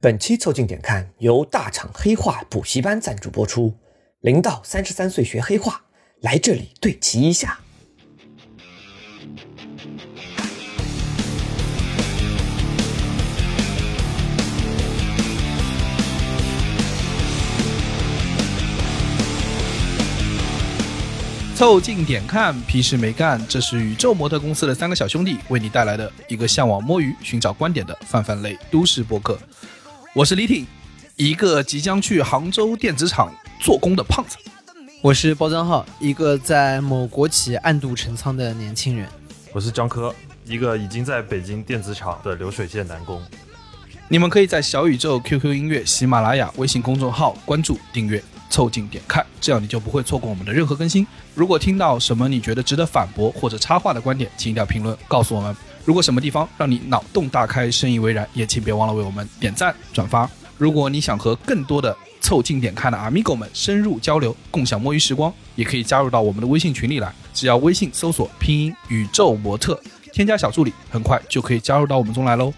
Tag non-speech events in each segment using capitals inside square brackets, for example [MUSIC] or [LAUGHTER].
本期凑近点看由大厂黑化补习班赞助播出。零到三十三岁学黑化，来这里对齐一下。凑近点看，屁事没干。这是宇宙模特公司的三个小兄弟为你带来的一个向往摸鱼、寻找观点的泛泛类都市播客。我是李挺，一个即将去杭州电子厂做工的胖子。我是包张浩，一个在某国企暗度陈仓的年轻人。我是张科，一个已经在北京电子厂的流水线男工。你们可以在小宇宙、QQ 音乐、喜马拉雅、微信公众号关注、订阅。凑近点看，这样你就不会错过我们的任何更新。如果听到什么你觉得值得反驳或者插话的观点，请一定要评论告诉我们。如果什么地方让你脑洞大开、深以为然，也请别忘了为我们点赞转发。如果你想和更多的凑近点看的 amigo 们深入交流，共享摸鱼时光，也可以加入到我们的微信群里来。只要微信搜索拼音宇宙模特，添加小助理，很快就可以加入到我们中来喽。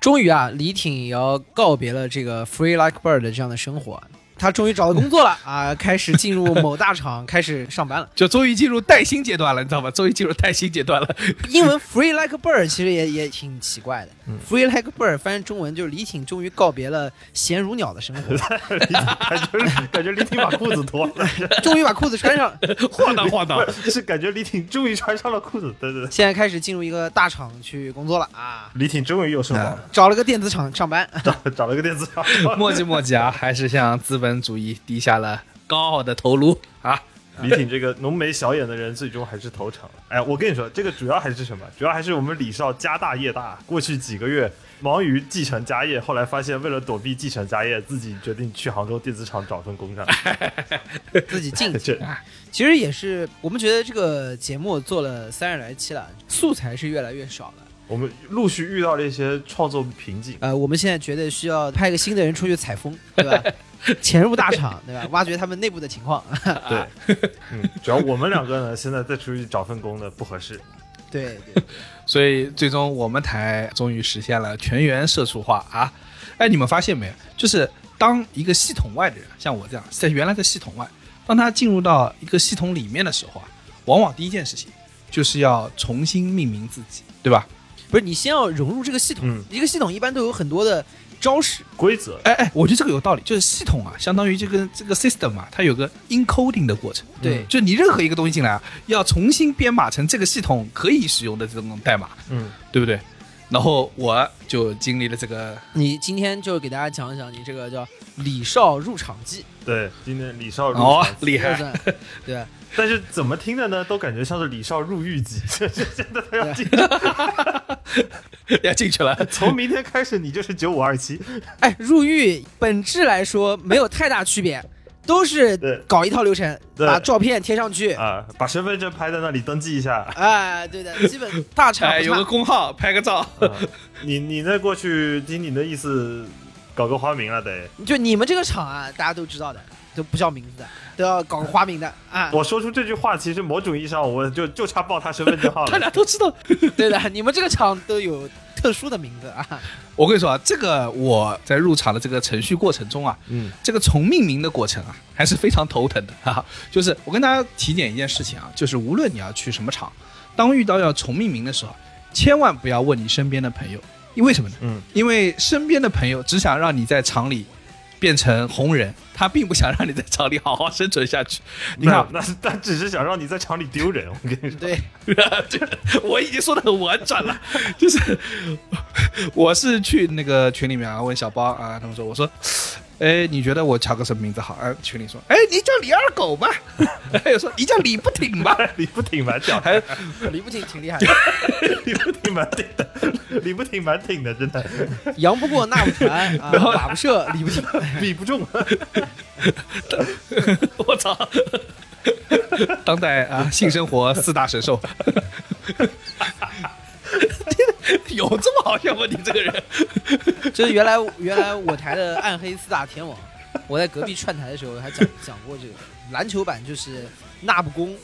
终于啊，李挺也要告别了这个 free like bird 这样的生活。他终于找到工作了啊！开始进入某大厂，[LAUGHS] 开始上班了，就终于进入带薪阶段了，你知道吗？终于进入带薪阶段了。英文 free like bird 其实也也挺奇怪的，free like bird 翻译中文就是李挺终于告别了闲如鸟的生活，感 [LAUGHS] 觉感觉李挺把裤子脱了，[LAUGHS] 终于把裤子穿上，晃荡晃荡，是感觉李挺终于穿上了裤子，对对对。现在开始进入一个大厂去工作了啊！李挺终于又升了，找了个电子厂上班，[LAUGHS] 找找了个电子厂，墨迹墨迹啊，还是向资本。资本主义低下了高傲的头颅啊！[LAUGHS] 李挺这个浓眉小眼的人，最终还是投诚了。哎，我跟你说，这个主要还是什么？主要还是我们李少家大业大，过去几个月忙于继承家业，后来发现为了躲避继承家业，自己决定去杭州电子厂找份工上，[LAUGHS] 自己进 [LAUGHS] 去。其实也是，我们觉得这个节目做了三十来期了，素材是越来越少了。我们陆续遇到了一些创作瓶颈。呃，我们现在觉得需要派一个新的人出去采风，对吧？[LAUGHS] 潜入大厂，对吧？挖掘他们内部的情况。[LAUGHS] 对，[LAUGHS] 嗯，主要我们两个呢，现在再出去找份工呢不合适。对对，所以最终我们台终于实现了全员社畜化啊！哎，你们发现没有？就是当一个系统外的人，像我这样在原来的系统外，当他进入到一个系统里面的时候啊，往往第一件事情就是要重新命名自己，对吧？不是，你先要融入这个系统，一个系统一般都有很多的。招式规则，哎哎，我觉得这个有道理，就是系统啊，相当于这个这个 system 嘛，它有个 encoding 的过程，对，就你任何一个东西进来啊，要重新编码成这个系统可以使用的这种代码，嗯，对不对？然后我就经历了这个，你今天就给大家讲一讲你这个叫李少入场记，对，今天李少入场厉害，[LAUGHS] 对。但是怎么听的呢？都感觉像是李少入狱记，现在他要进，[LAUGHS] 要进去了。从明天开始，你就是九五二七。哎，入狱本质来说没有太大区别，都是 [LAUGHS] 搞一套流程，把照片贴上去啊，把身份证拍在那里登记一下。哎，对的，基本大厂有个工号，拍个照。你你那过去听你的意思，搞个花名了得。就你们这个厂啊，大家都知道的。都不叫名字的，都要搞个花名的啊！我说出这句话，其实某种意义上，我就就差报他身份证号了。[LAUGHS] 他俩都知道，[LAUGHS] 对的，你们这个厂都有特殊的名字啊！我跟你说啊，这个我在入场的这个程序过程中啊，嗯，这个重命名的过程啊，还是非常头疼的哈。[LAUGHS] 就是我跟大家提点一件事情啊，就是无论你要去什么厂，当遇到要重命名的时候，千万不要问你身边的朋友，因为什么呢？嗯，因为身边的朋友只想让你在厂里。变成红人，他并不想让你在厂里好好生存下去。你看，那他只是想让你在厂里丢人。我跟你说，对，[LAUGHS] 我已经说的很婉转了，就是我是去那个群里面啊，问小包啊，他们说，我说。哎，你觉得我叫个什么名字好？哎，群里说，哎，你叫李二狗吧。还 [LAUGHS] 有说你叫李不挺吧？李不挺蛮屌，还李不挺挺厉害的。[LAUGHS] 李不挺蛮挺的，李不挺蛮挺的，真的。杨不过那不传啊，[LAUGHS] 马不射李不挺，李不中。我操！当代啊，性生活四大神兽。[LAUGHS] 有这么好笑吗？你这个人，[LAUGHS] 就是原来原来我台的暗黑四大天王，我在隔壁串台的时候还讲讲过这个篮球版，就是纳不公、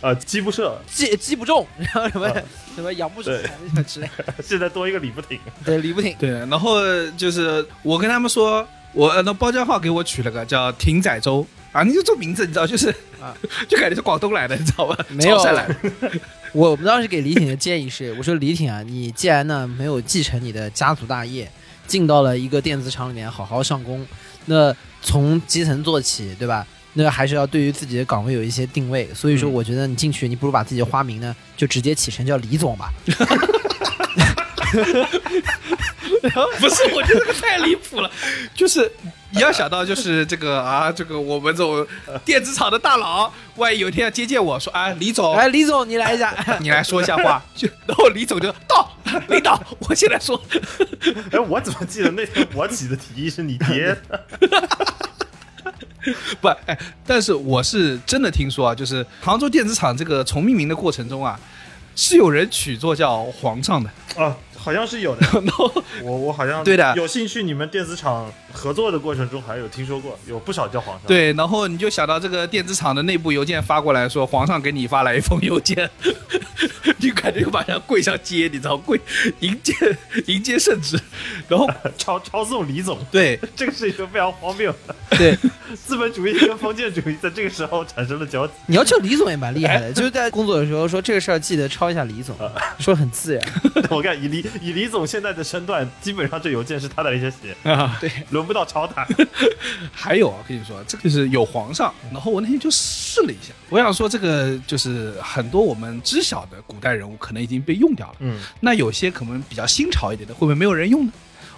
呃，击不射，击击不中，然后什么啊什么养不出对来那个之类的，[LAUGHS] 现在多一个李不挺。对，李不挺。对，然后就是我跟他们说，我呃那包家浩给我取了个叫艇仔粥啊，你就这名字你知道，就是啊 [LAUGHS] 就感觉是广东来的，你知道吧？没有潮汕来的。[LAUGHS] 我们当时给李挺的建议是，我说李挺啊，你既然呢没有继承你的家族大业，进到了一个电子厂里面好好上工，那从基层做起，对吧？那还是要对于自己的岗位有一些定位。所以说，嗯我觉得你进去，你不如把自己的花名呢就直接起成叫李总吧。[LAUGHS] 不是，我觉得这个太离谱了。就是你要想到，就是这个啊，这个我们这种电子厂的大佬，万一有一天要接见我说啊，李总，哎，李总，你来一下。[LAUGHS] 你来说一下话，就然后李总就到，领导，我现在说，[LAUGHS] 哎，我怎么记得那天我起的提议是你 [LAUGHS] 爹？不，哎，但是我是真的听说啊，就是杭州电子厂这个重命名的过程中啊，是有人取作叫皇上的，啊，好像是有的。[LAUGHS] 然后我我好像对的有兴趣。你们电子厂合作的过程中，好像有听说过有不少叫皇上。，对，然后你就想到这个电子厂的内部邮件发过来说，皇上给你发来一封邮件，[LAUGHS] 你感觉就马上跪上接，你知道跪迎接迎接圣旨，然后 [LAUGHS] 抄抄送李总，对这个是一个非常荒谬的。对，资本主义跟封建主义在这个时候产生了交集。你要叫李总也蛮厉害的，就是在工作的时候说这个事儿记得抄一下李总，说得很自然。我看以李以李总现在的身段，基本上这邮件是他的一些写，啊，对，轮不到抄他。[LAUGHS] 还有啊，跟你说，这个就是有皇上，然后我那天就试了一下，我想说这个就是很多我们知晓的古代人物可能已经被用掉了，嗯，那有些可能比较新潮一点的，会不会没有人用呢？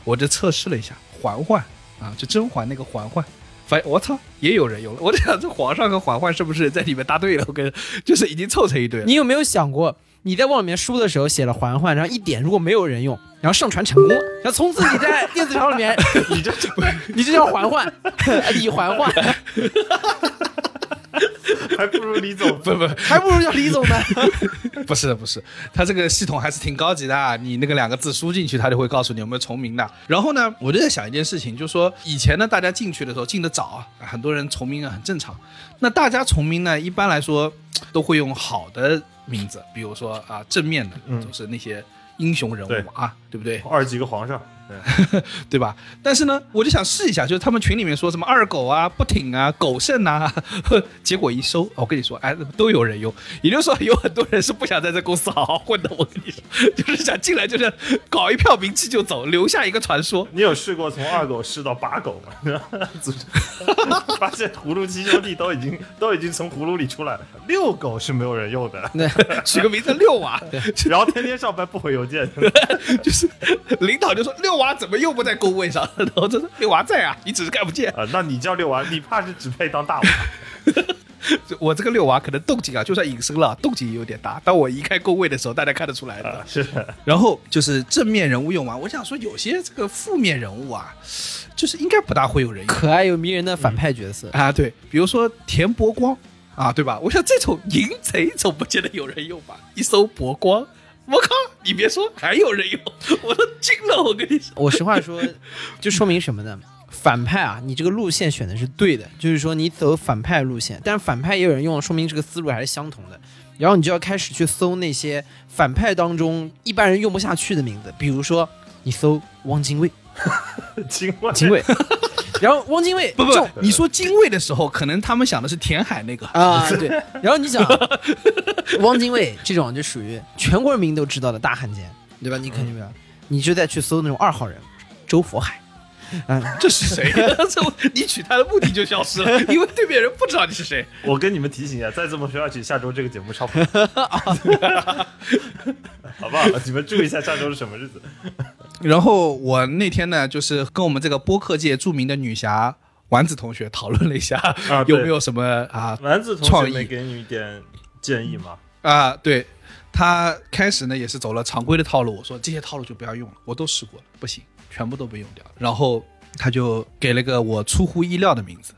我就测试了一下嬛嬛啊，就甄嬛那个嬛嬛。发现我操，也有人用了。我在想，这皇上和嬛嬛是不是在里面搭对了？我跟就是已经凑成一对了。你有没有想过，你在往里面输的时候写了环环，然后一点如果没有人用，然后上传成功了，然后从此你在电子厂里面，[LAUGHS] 你这你就叫环环，[LAUGHS] 李环环，[LAUGHS] 还不如李总。不不还不如叫李总呢。不是不是，他这个系统还是挺高级的啊。你那个两个字输进去，他就会告诉你有没有重名的。然后呢，我就在想一件事情，就是说以前呢，大家进去的时候进的早啊，很多人重名啊很正常。那大家重名呢，一般来说都会用好的名字，比如说啊正面的，嗯。都是那些英雄人物啊，对。不对？二几个皇上，对 [LAUGHS] 对吧？但是呢，我就想试一下，就是他们群里面说什么二狗啊、不挺啊、狗剩啊，[LAUGHS] 结果一收，我跟你说，哎，都有人用。也就是说，有很多人是不想在这公司好好混的。我跟你说，[LAUGHS] 就是想进来就是搞一票名气就走，留下一个传说。你有试过从二狗试到八狗吗？发现葫芦七兄弟都已经都已经从葫芦里出来了，六狗是没有人用的，取个名字六娃，然后天天上班不回邮件，就是领导就说六娃怎么又不在工位上？然后这说六娃在啊，你只是看不见。啊，那你叫六娃，你怕是只配当大娃。[LAUGHS] 我这个六娃可能动静啊，就算隐身了，动静也有点大。当我移开工位的时候，大家看得出来的。啊，是的然后就是正面人物用完，我想说有些这个负面人物啊，就是应该不大会有人用可爱又迷人的反派角色，啊。对，比如说田伯光啊，对吧？我想这种淫贼总不见得有人用吧？一艘伯光，我靠，你别说还有人用，我都惊了。我跟你说，[LAUGHS] 我实话说，就说明什么呢？反派啊，你这个路线选的是对的，就是说你走反派路线，但反派也有人用，说明这个思路还是相同的。然后你就要开始去搜那些反派当中一般人用不下去的名字，比如说你搜汪精卫，[LAUGHS] 精卫，精卫，[LAUGHS] 然后汪精卫不不，你说精卫的时候，可能他们想的是填海那个。啊，[LAUGHS] 对，然后你想，汪精卫这种就属于全国人民都知道的大汉奸，对吧？你肯定没有，你就再去搜那种二号人，周佛海，嗯，这是谁？这你取他的目的就消失了，因为对面人不知道你是谁。我跟你们提醒一下，再这么说下去，下周这个节目超不了，好不好？你们注意一下下周是什么日子。然后我那天呢，就是跟我们这个播客界著名的女侠丸子同学讨论了一下，啊有没有什么啊丸子同创意学没给你一点建议吗？啊？对，他开始呢也是走了常规的套路，我说这些套路就不要用了，我都试过了，不行，全部都被用掉了。然后他就给了个我出乎意料的名字，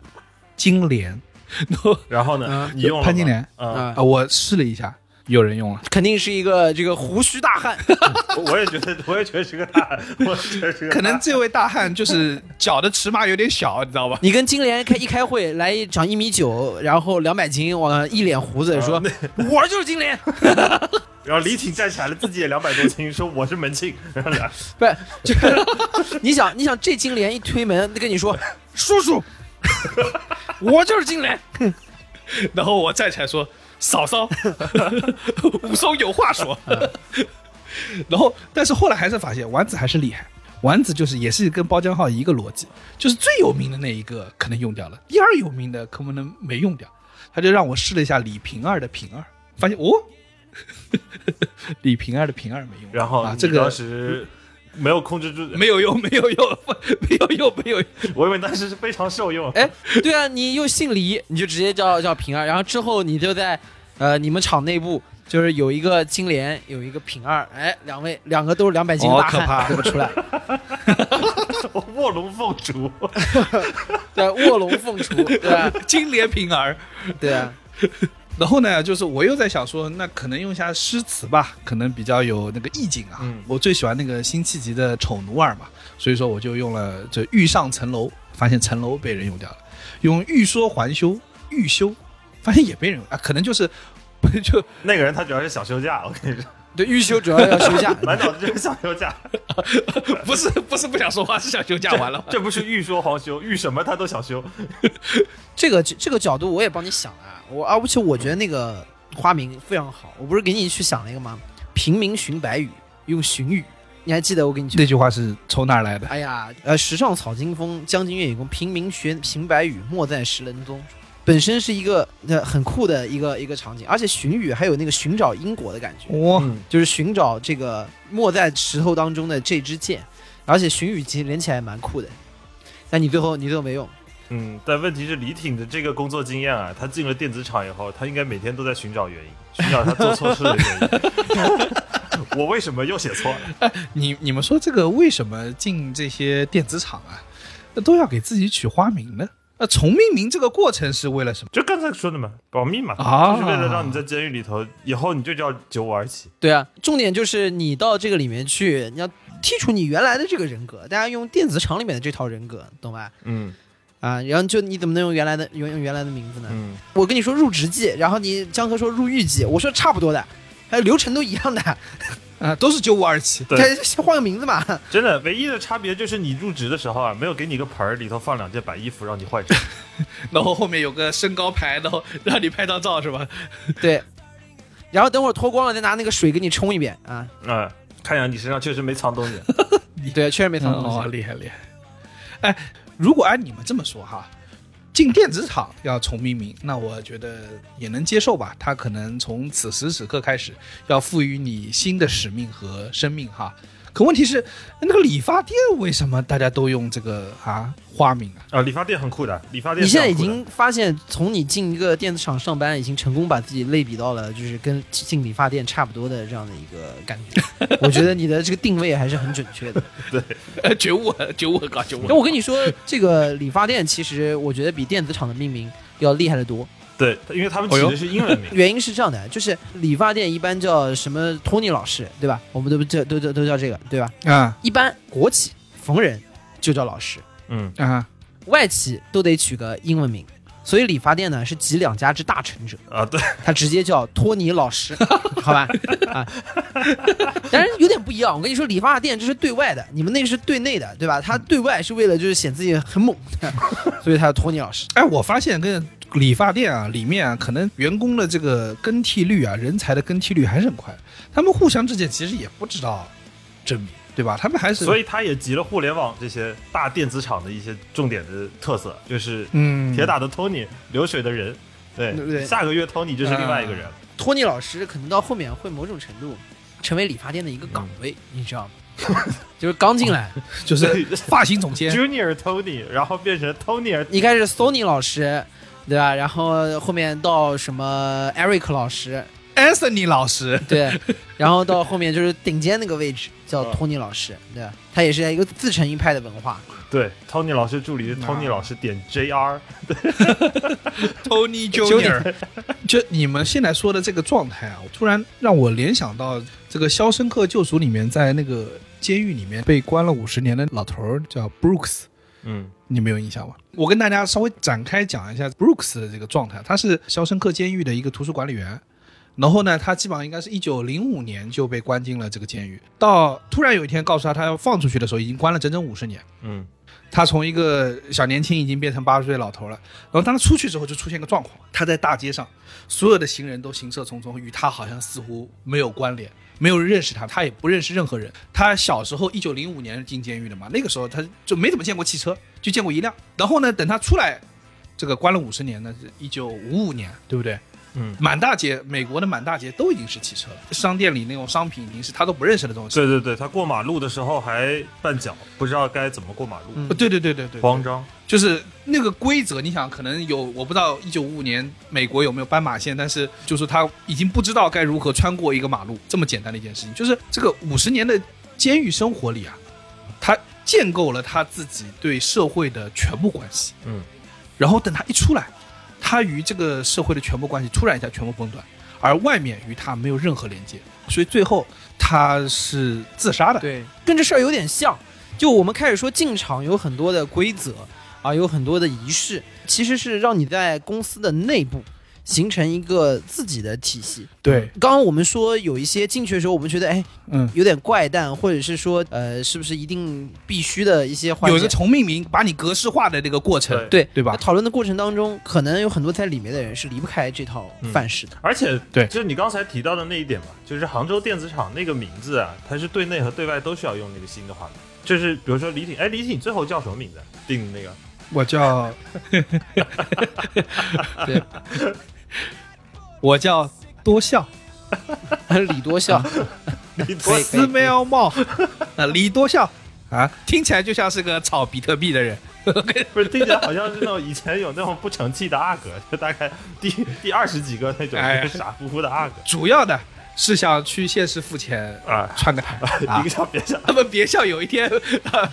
金莲。然后呢嗯？你用潘金莲啊，我试了一下，有人用了。肯定是一个这个胡须大汉。[LAUGHS] 我也觉得，我也觉得是个大汉，[LAUGHS] 我也觉得是个大可能这位大汉就是脚的尺码有点小，你知道吧？你跟金莲开一开会，来一长一米九，然后两百斤，哇，一脸胡子，说我就是金莲，[LAUGHS] 然后李挺站起来了，自己也两百多斤，说我是门庆，然后俩不是，就是你想，你想这金莲一推门跟你说，叔叔，我就是金莲，然后我站起来说：“嫂嫂，[LAUGHS] 武松有话说。”然后，但是后来还是发现丸子还是厉害。丸子就是也是跟包浆号一个逻辑，就是最有名的那一个可能用掉了，第二有名的可能没用掉。他就让我试了一下李瓶儿的瓶儿，发现哦，[LAUGHS] 李瓶儿的瓶儿没用。然后啊，这个当时没有控制住，没有用，没有用，没有用，没有用。我以为当时是非常受用。哎，对啊，你又姓李，你就直接叫叫平儿，然后之后你就在呃你们厂内部。就是有一个金莲，有一个平二，哎，两位两个都是两百斤的大汉，哦可怕对不出来？[LAUGHS] 卧龙凤雏，[LAUGHS] 对，卧龙凤雏，对吧？[LAUGHS] 金莲平儿。对啊，然后呢，就是我又在想说，那可能用一下诗词吧，可能比较有那个意境啊。嗯我最喜欢那个辛弃疾的《丑奴儿》嘛，所以说我就用了这“欲上层楼”，发现层楼被人用掉了；用“欲说还休”，欲休，发现也被人用啊，可能就是就那个人他主要是想休假，我跟你说，对，预休主要要休假。[LAUGHS] 满脑子就是想休假。[LAUGHS] 不是不是不想说话，是想休假完了。这不是欲说还休，欲什么他都想休。这个这个角度我也帮你想了啊，我而且我觉得那个花名非常好，我不是给你去想了一个吗？平民寻白羽，用寻羽，你还记得我给你？那句话是从哪儿来的？哎呀，呃，时尚草惊风，将军月影宫，平民寻寻白羽，莫在石人踪。本身是一个呃很酷的一个一个场景，而且寻羽还有那个寻找因果的感觉，哇、嗯，就是寻找这个没在石头当中的这支箭，而且寻羽其实连起来蛮酷的。但你最后你最后没用，嗯，但问题是李挺的这个工作经验啊，他进了电子厂以后，他应该每天都在寻找原因，寻找他做错事的原因。[LAUGHS] 我为什么又写错了？[LAUGHS] 你你们说这个为什么进这些电子厂啊，那都要给自己取花名呢？那重命名这个过程是为了什么？就刚才说的嘛，保密嘛，啊就是为了让你在监狱里头，以后你就叫九五二七。对啊，重点就是你到这个里面去，你要剔除你原来的这个人格，大家用电子厂里面的这套人格，懂吧？嗯啊，然后就你怎么能用原来的用用原来的名字呢？嗯，我跟你说入职记，然后你江河说入狱记，我说差不多的，还有流程都一样的，[LAUGHS] 啊，都是九五二七。对，先换个名字嘛。真的，唯一的差别就是你入职的时候啊，没有给你个盆儿，里头放两件白衣服让你换上。[LAUGHS] 然后后面有个身高牌，然后让你拍张照是吧？[LAUGHS] 对，然后等会儿脱光了再拿那个水给你冲一遍啊。嗯，看样你身上确实没藏东西。对，确实没藏东哦，西。厉害厉害。哎，如果按你们这么说哈，进电子厂要重命名，那我觉得也能接受吧。他可能从此时此刻开始要赋予你新的使命和生命哈。可问题是，那个理发店为什么大家都用这个啊花名啊？啊，理发店很酷的，理发店你现在已经发现，从你进一个电子厂上班，已经成功把自己类比到了就是跟进理发店差不多的这样的一个感觉。[LAUGHS] 我觉得你的这个定位还是很准确的。对，[LAUGHS] 觉悟觉悟很高，觉悟那我跟你说，这个理发店其实我觉得比电子厂的命名要厉害得多。对，因为他们起哦哟的是英文名。[LAUGHS] 原因是这样的，就是理发店一般叫什么托尼老师，对吧？我们都叫都都都叫这个，对吧？啊一般国企逢人就叫老师，嗯，啊！外企都得取个英文名。所以理发店呢是集两家之大成者，啊，对，他直接叫托尼老师，[LAUGHS] 好吧？啊，但是有点不一样。我跟你说，理发店这是对外的，你们那个是对内的，对吧？他对外是为了就是显自己很猛，所以他叫托尼老师。哎，我发现跟理发店啊里面啊，可能员工的这个更替率啊，人才的更替率还是很快。他们互相之间其实也不知道证明，对吧？他们还是所以他也集了互联网这些大电子厂的一些重点的特色，就是嗯，铁打的 Tony，流水的人。对，对对下个月 Tony 就是另外一个人。托尼老师可能到后面会某种程度成为理发店的一个岗位，你知道吗？[LAUGHS] 就是刚进来，[LAUGHS] 就是发型总监。[LAUGHS] Junior Tony，然后变成 Tony，一开始 Sony 老师，对吧？然后后面到什么 Eric 老师，Anthony 老师，对，[LAUGHS] 然后到后面就是顶尖那个位置叫 Tony 老师，对，他也是一个自成一派的文化。对，Tony 老师助理是 Tony 老师点 JR，Tony [LAUGHS] Junior，就你们现在说的这个状态啊，突然让我联想到这个《肖申克救赎》里面，在那个监狱里面被关了五十年的老头儿叫 Brooks，嗯你没有印象吗？我跟大家稍微展开讲一下 Brooks 的这个状态，他是肖申克监狱的一个图书管理员。然后呢，他基本上应该是一九零五年就被关进了这个监狱，到突然有一天告诉他他要放出去的时候，已经关了整整五十年。嗯他从一个小年轻已经变成八十岁老头了。然后当他出去之后，就出现个状况，他在大街上，所有的行人都行色匆匆，与他好像似乎没有关联，没有人认识他，他也不认识任何人。他小时候一九零五年进监狱的嘛，那个时候他就没怎么见过汽车，就见过一辆。然后呢，等他出来，这个关了五十年呢，是一九五五年，对不对？嗯，满大街，美国的满大街都已经是汽车了，商店里那种商品已经是他都不认识的东西。对对对，他过马路的时候还绊脚，不知道该怎么过马路，嗯呃对对对对对，慌张。就是那个规则，你想可能有，我不知道一九五五年美国有没有斑马线，但是就是他已经不知道该如何穿过一个马路，这么简单的一件事情。就是这个五十年的监狱生活里啊，他建构了他自己对社会的全部关系，嗯，然后等他一出来，他与这个社会的全部关系突然一下全部崩断，而外面与他没有任何连接，所以最后他是自杀的。对，跟这事儿有点像。就我们开始说进场有很多的规则啊，有很多的仪式，其实是让你在公司的内部形成一个自己的体系。对，刚刚我们说有一些进去的时候，我们觉得哎嗯，有点怪诞，或者是说呃是不是一定必须的一些环节有一个。重命名把你格式化的这个过程，对对对吧讨论的过程当中，可能有很多在里面的人是离不开这套范式的。而且，对就是你刚才提到的那一点嘛，就是杭州电子厂那个名字啊，它是对内和对外都需要用那个新的话名。就是比如说李挺，哎，李挺最后叫什么名字？定的那个我叫 [LAUGHS] [LAUGHS] 对，我叫多笑，李多笑，李可以寺庙帽，啊，李多笑。啊，听起来就像是个炒比特币的人。[LAUGHS] 不是听起来好像是那种以前有那种不成器的阿哥，就大概第第二十几个那种哎就是傻乎乎的阿哥。主要的是想去现实付钱啊，串个台啊 [LAUGHS] 一个。叫别笑。他们别笑，有一天，啊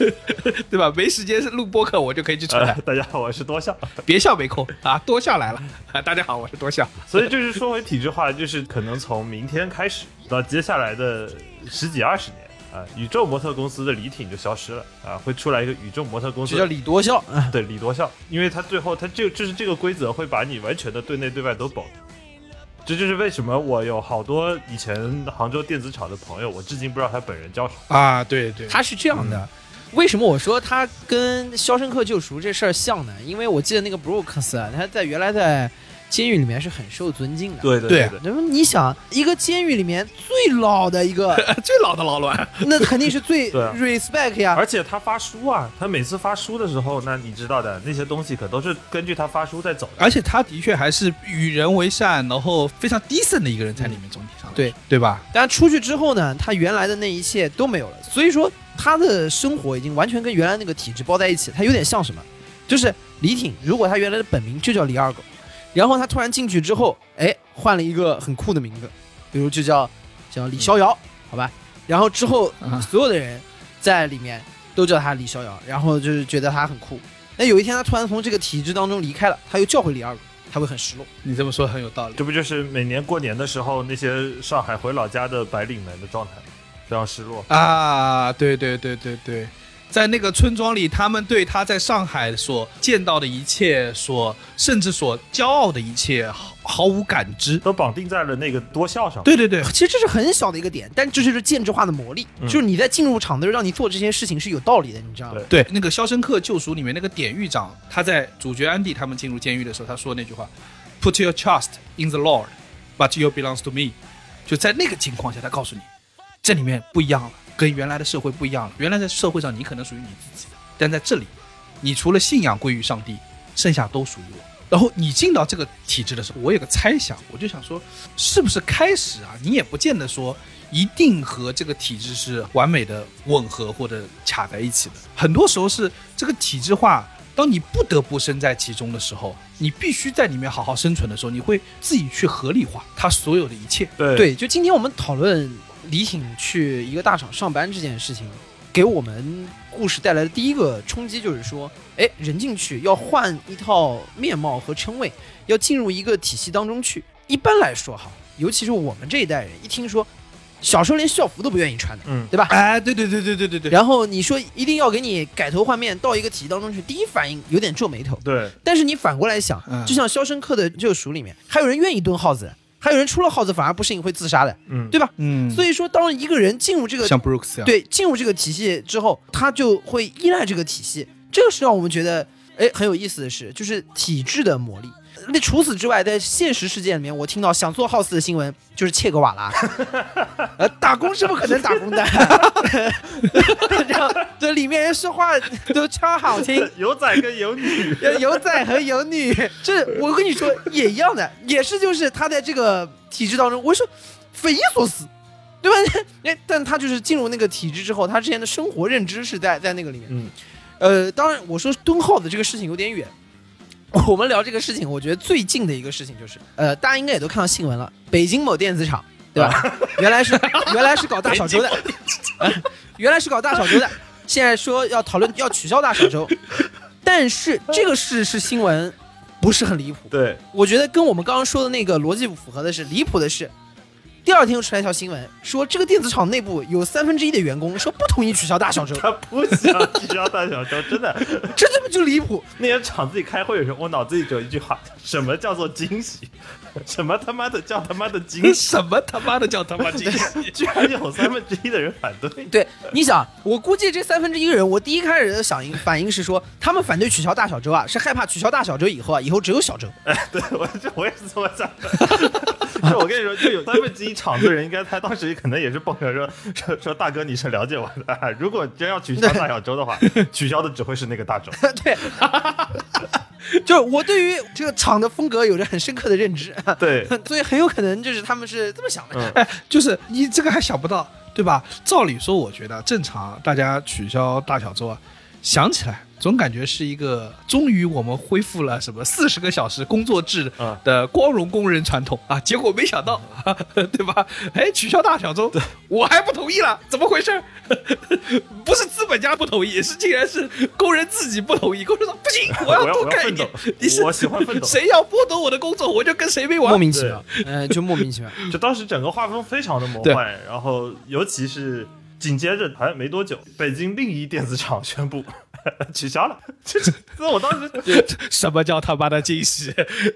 [LAUGHS] 对吧？没时间录播客，我就可以去串台。呃 [LAUGHS] 大家好，我是多笑。别笑没空啊，多笑来了啊！大家好，我是多笑。所以就是说回体制化，就是可能从明天开始到接下来的十几二十年啊，宇宙模特公司的李挺就消失了啊，会出来一个宇宙模特公司就叫李多笑。啊对李多笑，因为他最后他就就是这个规则会把你完全的对内对外都保住。这就是为什么我有好多以前杭州电子厂的朋友，我至今不知道他本人叫什么。啊，对对，他是这样的。为什么我说他跟《肖申克救赎》这事儿像呢？因为我记得那个 Brooks 啊，他在原来在监狱里面是很受尊敬的。对对对对，那么你想，一个监狱里面最老的一个，[LAUGHS] 最老的老卵，[LAUGHS] 那肯定是最 [LAUGHS] respect 呀。而且他发书啊，他每次发书的时候，那你知道的，那些东西可都是根据他发书在走的。而且他的确还是与人为善，然后非常 decent 的一个人在里面，总体上对对吧？但出去之后呢，他原来的那一切都没有了，所以说他的生活已经完全跟原来那个体制包在一起。他有点像什么？就是李挺，如果他原来的本名就叫李二狗，然后他突然进去之后，哎，换了一个很酷的名字，比如就叫叫李逍遥，好吧？然后之后啊所有的人在里面都叫他李逍遥，然后就是觉得他很酷。那有一天他突然从这个体制当中离开了，他又叫回李二狗，他会很失落。你这么说很有道理。这不就是每年过年的时候那些上海回老家的白领们的状态吗？非常失落。啊，对对对对对，在那个村庄里，他们对他在上海所见到的一切，所甚至所骄傲的一切，毫毫无感知。都绑定在了那个多笑上。对对对，其实这是很小的一个点，但这就是建制化的魔力，嗯就是你在进入场的时候让你做这些事情是有道理的，你知道吗？对对，那个《肖申克救赎》里面那个典狱长，他在主角安迪他们进入监狱的时候，他说那句话：“Put your trust in the Lord, but you belongs to me。”就在那个情况下，他告诉你，这里面不一样了，跟原来的社会不一样了。原来在社会上你可能属于你自己的，但在这里，你除了信仰归于上帝，剩下都属于我。然后你进到这个体制的时候，我有个猜想，我就想说，是不是开始啊，你也不见得说一定和这个体制是完美的吻合或者卡在一起的，很多时候是这个体制化当你不得不身在其中的时候，你必须在里面好好生存的时候，你会自己去合理化它所有的一切。对对，就今天我们讨论李挺去一个大厂上班这件事情，给我们故事带来的第一个冲击就是说，哎，人进去要换一套面貌和称谓，要进入一个体系当中去。一般来说哈，尤其是我们这一代人，一听说小时候连校服都不愿意穿的，嗯对吧？哎，对对对对对对对，然后你说一定要给你改头换面到一个体系当中去，第一反应有点皱眉头。对但是你反过来想，嗯就像《肖申克的救赎》里面，还有人愿意蹲耗子，还有人出了耗子反而不适应会自杀的，嗯对吧？嗯，所以说，当一个人进入这个像 Brooks 一样，对进入这个体系之后，他就会依赖这个体系，这个是让我们觉得哎很有意思的事，就是体制的魔力。那除此之外，在现实世界里面，我听到想做 house 的新闻就是切格瓦拉，[LAUGHS] 呃，打工是不可能打工的，[LAUGHS] 然后这里面人说话都超好听，[LAUGHS] 有仔跟有女，有有仔和有女，这我跟你说也一样的，也是就是他在这个体制当中，我说匪夷所思，对吧？哎，但他就是进入那个体制之后，他之前的生活认知是在在那个里面。嗯，呃，当然我说蹲号的这个事情有点远。[LAUGHS] 我们聊这个事情，我觉得最近的一个事情就是，呃，大家应该也都看到新闻了，北京某电子厂，对吧？[LAUGHS] 原来是原来是搞大小周的，[LAUGHS] 呃原来是搞大小周的，现在说要讨论要取消大小周，但是这个事是新闻，不是很离谱。对，我觉得跟我们刚刚说的那个逻辑不符合的是，离谱的是，第二天又出来一条新闻，说这个电子厂内部有三分之一的员工说不同意取消大小周，他不想取消大小周，真的。这这不就离谱？那天厂自己开会的时候，我脑子里只有一句话：什么叫做惊喜？什么他妈的叫他妈的惊喜？[LAUGHS] 什么他妈的叫他妈惊喜？[LAUGHS] 居然有三分之一的人反对。对，你想，我估计这三分之一个人，我第一开始的响应反应是说，他们反对取消大小周啊，是害怕取消大小周以后啊，以后只有小周。哎 [LAUGHS] 对，我这我也是这么想的。就我跟你说，就有三分之一厂子人，应该他当时可能也是蹦着说说说大哥你是了解我的，啊如果真要取消大小周的话，[LAUGHS] 取消的只会是那个大周。对，[LAUGHS] 就是我对于这个厂的风格有着很深刻的认知，对，[LAUGHS] 所以很有可能就是他们是这么想的。嗯哎，就是你这个还想不到，对吧？照理说，我觉得正常大家取消大小周啊，想起来总感觉是一个终于我们恢复了什么四十个小时工作制嗯的光荣工人传统啊，结果没想到，[LAUGHS] 对吧？哎，取消大小周，我还不同意了，怎么回事？[LAUGHS] 不是资本家不同意，是竟然是工人自己不同意。工人说不行，我 [LAUGHS] 我要多干一点。你是我喜欢奋斗谁要剥夺我的工作，我就跟谁没完。莫名其妙，呃，就莫名其妙。就当时整个画风非常的魔幻，然后尤其是紧接着好像没多久，北京另一电子厂宣布取消了，就是这我当时 [LAUGHS] 什么叫他妈的惊喜？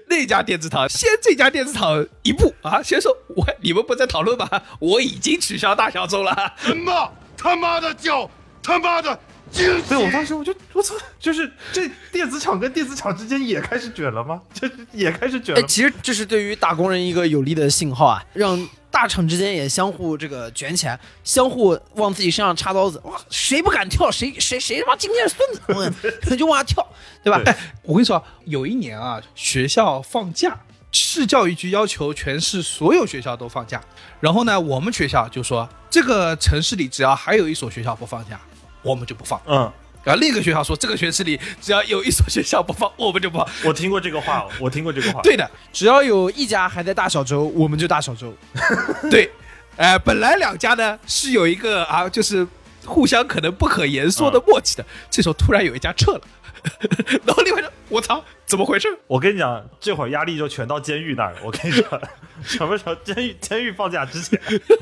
那家电子厂先这家电子厂一步啊，先说我你们不在讨论吗？我已经取消大小周了。什么他妈的叫他妈的惊喜？对我当时我就我操，就是这电子厂跟电子厂之间也开始卷了吗？这也开始卷哎了，。其实这是对于打工人一个有利的信号啊，让大厂之间也相互这个卷起来，相互往自己身上插刀子。哇，谁不敢跳，谁谁谁他妈今天是孙子，[LAUGHS] 嗯，就往下跳，对吧？对我跟你说，有一年啊，学校放假，市教育局要求全市所有学校都放假。然后呢，我们学校就说，这个城市里只要还有一所学校不放假，我们就不放。嗯，然后另一个学校说，这个学期里只要有一所学校不放，我们就不放。我听过这个话，我听过这个话。对的，只要有一家还在大小周，我们就大小周。[LAUGHS] 对，呃，本来两家呢是有一个啊，就是互相可能不可言说的默契的，这时候突然有一家撤了，[LAUGHS] 然后另外我操，怎么回事？我跟你讲，这会儿压力就全到监狱那儿了。我跟你说，[LAUGHS] 什么时候监狱监狱放假之前，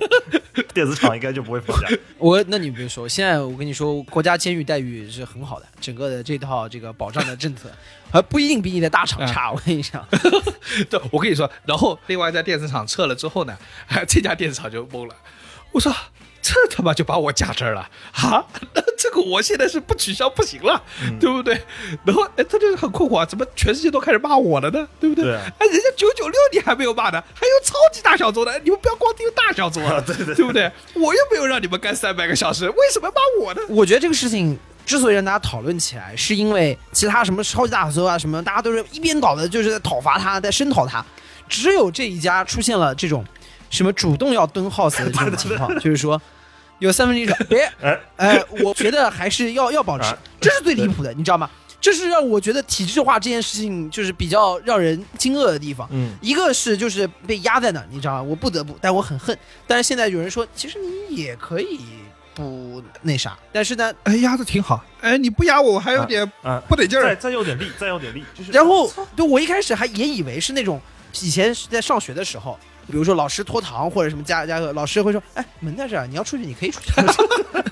[LAUGHS] 电子厂应该就不会放假。我那你别说，现在我跟你说，国家监狱待遇是很好的，整个的这套这个保障的政策，还不一定比你的大厂差。我跟你讲，对，我跟你说，然后另外一家电子厂撤了之后呢，这家电子厂就懵了，我说。这他妈就把我架这儿了啊！那这个我现在是不取消不行了，对不对？然后哎，他就很困惑啊，怎么全世界都开始骂我了呢？对不对？对啊哎，人家九九六你还没有骂呢，还有超级大小周呢，你们不要光盯大小周啊，对对对不对？我又没有让你们干三百个小时，为什么骂我呢？我觉得这个事情之所以让大家讨论起来，是因为其他什么超级大小周啊什么，大家都是一边倒的，就是在讨伐他，在声讨他。只有这一家出现了这种什么主动要蹲 house 的这种情况，[LAUGHS] 就是说有三分之一说别，哎呃，我觉得还是要要保持啊，这是最离谱的，你知道吗？这是让我觉得体制化这件事情就是比较让人惊愕的地方。嗯，一个是就是被压在那，你知道吗？我不得不，但我很恨。但是现在有人说，其实你也可以不那啥，但是呢，哎，压的挺好。哎，你不压我，我还有点啊，不得劲再儿。再再用点力，再用点力，就是然后对我一开始还也以为是那种以前是在上学的时候，比如说老师拖堂或者什么加加课，老师会说：“哎，门在这儿，你要出去你可以出去。[LAUGHS] ”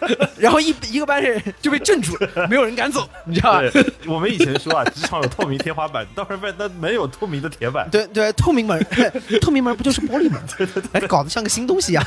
[LAUGHS] 然后一一个班人就被镇住了，没有人敢走，[LAUGHS] 你知道吧？我们以前说啊，职场有透明天花板，到时候发现那没有透明的铁板。对对，透明门，透明门不就是玻璃门？对对对，哎，搞得像个新东西一样。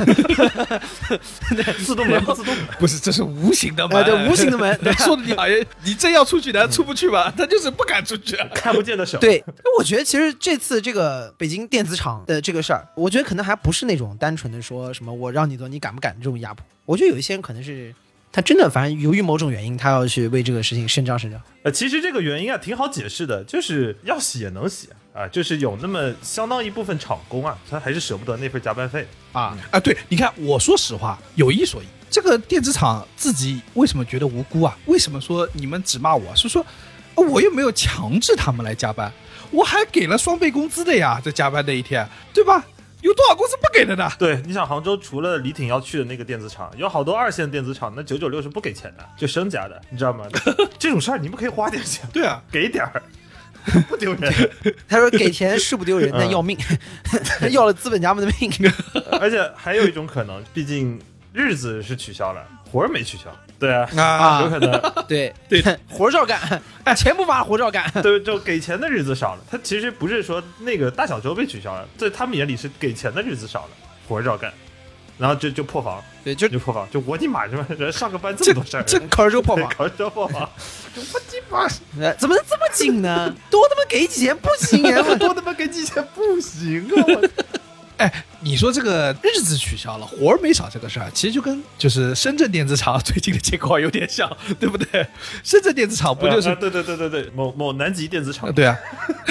自动门不自动门，不是，这是无形的门，哎，对，无形的门，对说的你好像你真要出去，难出不去吧？他就是不敢出去。看不见的手。对，我觉得其实这次这个北京电子厂的这个事儿，我觉得可能还不是那种单纯的说什么我让你做你敢不敢这种压迫。我觉得有一些人可能是他真的，反正由于某种原因，他要去为这个事情伸张伸张。呃，其实这个原因啊挺好解释的，就是要洗也能洗啊，就是有那么相当一部分厂工啊，他还是舍不得那份加班费。啊，啊，对，你看，我说实话，有一说一，这个电子厂自己为什么觉得无辜啊？为什么说你们只骂我？是说呃我又没有强制他们来加班，我还给了双倍工资的呀，在加班那一天，对吧？有多少公司不给的呢？对，你想杭州除了李挺要去的那个电子厂，有好多二线电子厂，那九九六是不给钱的，就身家的，你知道吗？这种事儿你们可以花点钱，对啊，给点儿，[LAUGHS] 不丢人。他说给钱是不丢人，[LAUGHS] 但要命，要了资本家们的命。而且还有一种可能，毕竟日子是取消了，活儿没取消。对啊，啊有可能，对 [LAUGHS] 对，[LAUGHS] 活照干，哎，钱不发，活照干。对，就给钱的日子少了。他其实不是说那个大小周被取消了，在他们眼里是给钱的日子少了，活照干，然后就就破防，对，就就破防，就我的妈，什么人上个班这么多事儿，这考试就破防，考试破防，[LAUGHS] 我的妈，呃怎么能这么紧呢？多他妈给几钱不行啊！我多他妈给几钱不行啊！我哎，你说这个日子取消了，活儿没少这个事儿，其实就跟就是深圳电子厂最近的情况有点像，对不对？深圳电子厂不就是啊对对对对对，某某南极电子厂，对啊，